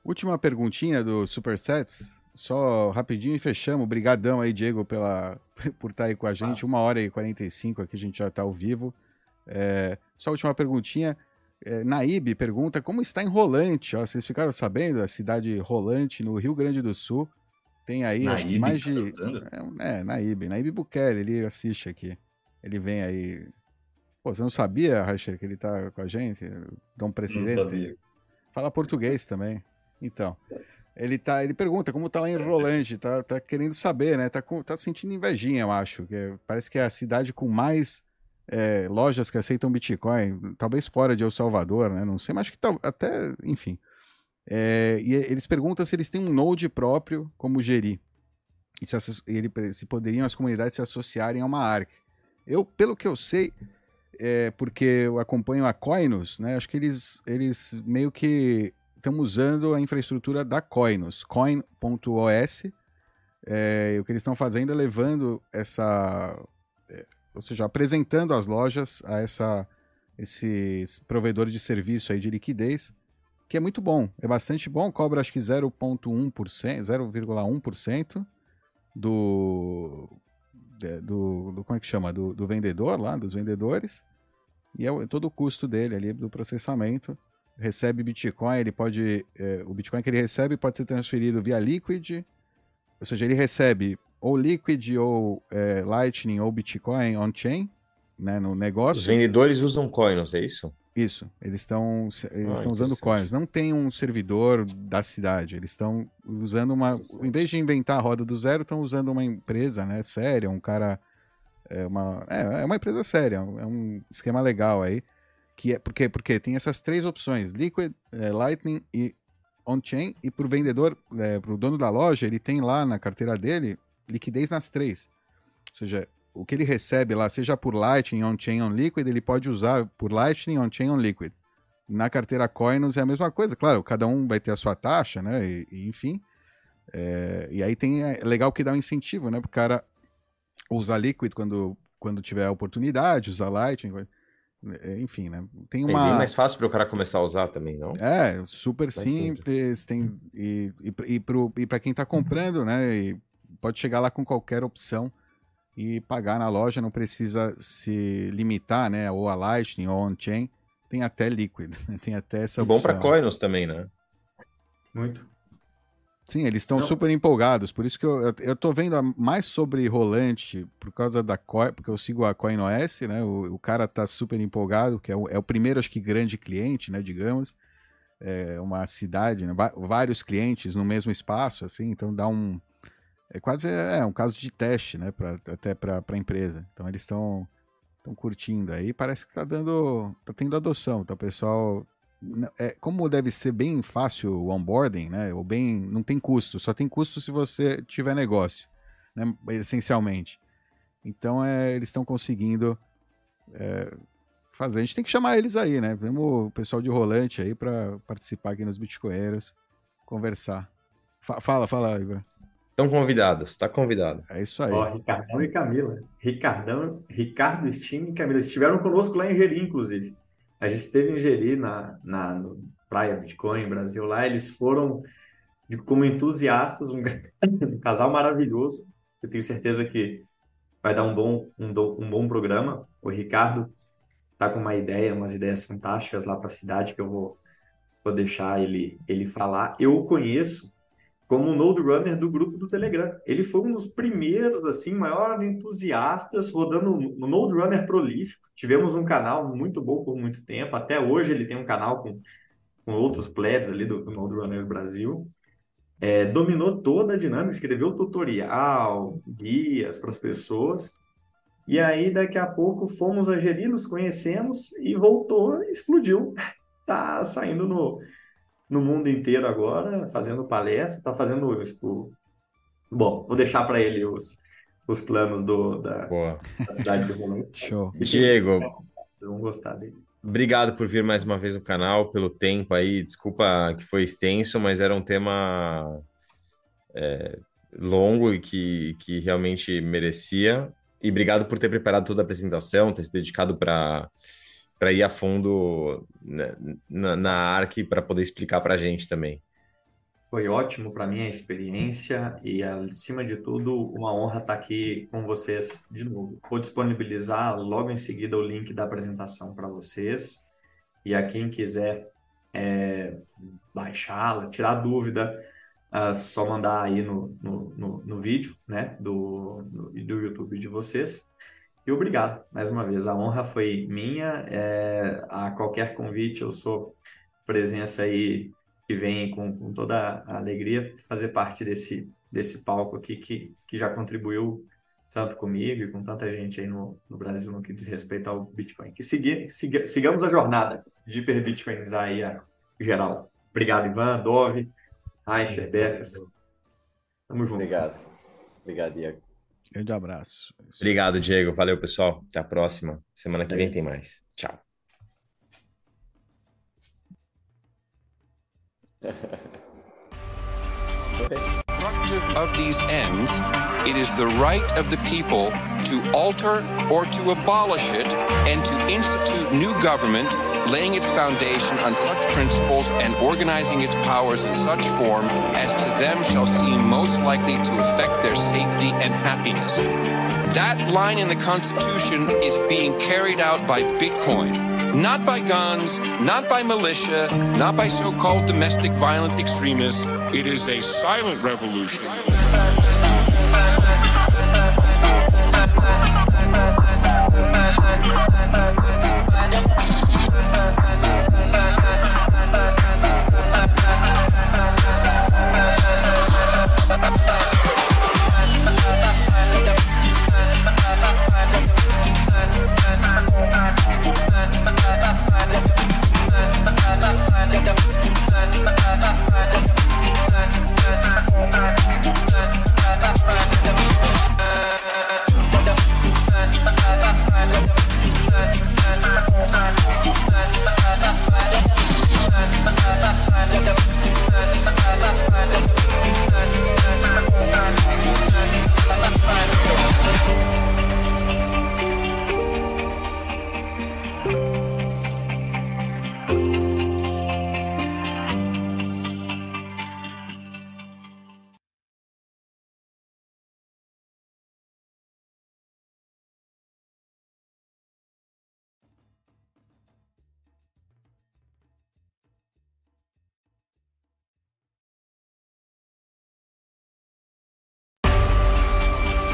Última perguntinha do Supersets. Só rapidinho e fechamos. Obrigadão aí, Diego, pela, por estar aí com a gente. Nossa. Uma hora e 45 aqui, a gente já está ao vivo. É, só a última perguntinha. É, Naíbe pergunta como está em Rolante. Ó, vocês ficaram sabendo? A cidade Rolante, no Rio Grande do Sul. Tem aí Naíbe, mais de. Tá é, é, Naíbe. Naíbe Bukele, ele assiste aqui. Ele vem aí. Pô, você não sabia, Racher, que ele tá com a gente? Dom Presidente? Não sabia. Fala português também. Então. Ele, tá, ele pergunta como tá lá em Rolante, tá, tá querendo saber, né? Tá, tá sentindo invejinha, eu acho. Que é, parece que é a cidade com mais é, lojas que aceitam Bitcoin, talvez fora de El Salvador, né? Não sei, mas acho que tá, até, enfim. É, e eles perguntam se eles têm um node próprio como gerir. E se, ele, se poderiam as comunidades se associarem a uma ARC. Eu, pelo que eu sei, é, porque eu acompanho a Coinus, né? Acho que eles, eles meio que estamos usando a infraestrutura da Coinos, coin.os. É, o que eles estão fazendo é levando essa. É, ou seja, apresentando as lojas a essa, esses provedores de serviço aí de liquidez, que é muito bom, é bastante bom, cobra acho que 0,1%, 0,1%, do, do, do, como é que chama? Do, do vendedor lá, dos vendedores, e é todo o custo dele ali do processamento. Recebe Bitcoin, ele pode. É, o Bitcoin que ele recebe pode ser transferido via Liquid, ou seja, ele recebe ou Liquid, ou é, Lightning, ou Bitcoin on-chain, né, no negócio. Os vendedores usam coins, é isso? Isso, eles estão eles ah, usando coins. Não tem um servidor da cidade. Eles estão usando uma, em vez de inventar a roda do zero, estão usando uma empresa, né, séria, um cara é uma é, é uma empresa séria, é um esquema legal aí, que é porque porque tem essas três opções: Liquid, é, Lightning e on-chain. E para o vendedor, é, para o dono da loja, ele tem lá na carteira dele liquidez nas três. Ou seja, o que ele recebe lá, seja por Lightning, on-chain, on-liquid, ele pode usar por Lightning, on-chain, on-liquid. Na carteira Coinus é a mesma coisa, claro, cada um vai ter a sua taxa, né, e, e enfim. É, e aí tem, é legal que dá um incentivo, né, para o cara usar Liquid quando, quando tiver a oportunidade, usar Lightning, é, enfim, né, tem uma... É bem mais fácil para o cara começar a usar também, não? É, super simples, simples, tem, e, e, e para quem está comprando, né, e pode chegar lá com qualquer opção, e pagar na loja, não precisa se limitar, né? Ou a Lightning ou on-chain, tem até Liquid, tem até essa opção. Bom para Coinos também, né? Muito. Sim, eles estão super empolgados, por isso que eu, eu tô vendo mais sobre rolante, por causa da Coin, porque eu sigo a CoinOS, né? O, o cara tá super empolgado, que é o, é o primeiro, acho que, grande cliente, né? Digamos. É uma cidade, né? vários clientes no mesmo espaço, assim, então dá um, é quase é, um caso de teste, né? Pra, até para a empresa. Então eles estão estão curtindo aí. Parece que está dando, tá tendo adoção. Então o pessoal, é, como deve ser bem fácil o onboarding, né? Ou bem, não tem custo. Só tem custo se você tiver negócio, né? Essencialmente. Então é, eles estão conseguindo é, fazer. A gente tem que chamar eles aí, né? Vemos o pessoal de rolante aí para participar aqui nos Bitcoinheiros, conversar. Fala, fala, Igor. Estão convidados, está convidado. É isso aí. Ó, Ricardão e Camila. Ricardão, Ricardo Steam e Camila estiveram conosco lá em Jeri, inclusive. A gente esteve em Jeri, na, na Praia Bitcoin, Brasil, lá. Eles foram como entusiastas, um, um, casal maravilhoso. Eu tenho certeza que vai dar um bom, um, um bom programa. O Ricardo está com uma ideia, umas ideias fantásticas lá para a cidade que eu vou, vou deixar ele, ele falar. Eu o conheço como um Node Runner do grupo do Telegram. Ele foi um dos primeiros, assim, maiores entusiastas rodando no Node Runner prolífico. Tivemos um canal muito bom por muito tempo. Até hoje ele tem um canal com, com outros plebs ali do, do Node Runner Brasil. É, dominou toda a dinâmica, escreveu tutorial, guias para as pessoas. E aí, daqui a pouco, fomos a Geri, nos conhecemos e voltou, explodiu. Tá saindo no, no mundo inteiro agora, fazendo palestra, está fazendo isso. Bom, vou deixar para ele os, os planos do, da, da cidade do mundo. Show. Diego, vocês vão gostar dele. Obrigado por vir mais uma vez no canal, pelo tempo aí. Desculpa que foi extenso, mas era um tema é, longo e que, que realmente merecia. E obrigado por ter preparado toda a apresentação, ter se dedicado para para ir a fundo na, na ARC para poder explicar para a gente também. Foi ótimo para mim a experiência e, acima de tudo, uma honra estar aqui com vocês de novo. Vou disponibilizar logo em seguida o link da apresentação para vocês e a quem quiser é, baixá-la, tirar dúvida, é só mandar aí no, no, no, no vídeo né, do, do, do YouTube de vocês. E obrigado, mais uma vez. A honra foi minha. É, a qualquer convite, eu sou presença aí que vem com, com toda a alegria fazer parte desse, desse palco aqui que, que já contribuiu tanto comigo e com tanta gente aí no, no Brasil no que diz respeito ao Bitcoin. Que siga, siga, sigamos a jornada de hiperbitcoinizar aí a geral. Obrigado, Ivan, Dove, Reicher, Becas. Tamo junto. Obrigado. Obrigado, Diego. Grande abraço. Obrigado, Diego. Valeu, pessoal. Até a próxima. Semana que vem tem mais. Tchau. of these ends, it is the right of the people to alter or to abolish it and to institute new government laying its foundation on such principles and organizing its powers in such form as to them shall seem most likely to affect their safety and happiness. That line in the Constitution is being carried out by Bitcoin. Not by guns, not by militia, not by so called domestic violent extremists. It is a silent revolution.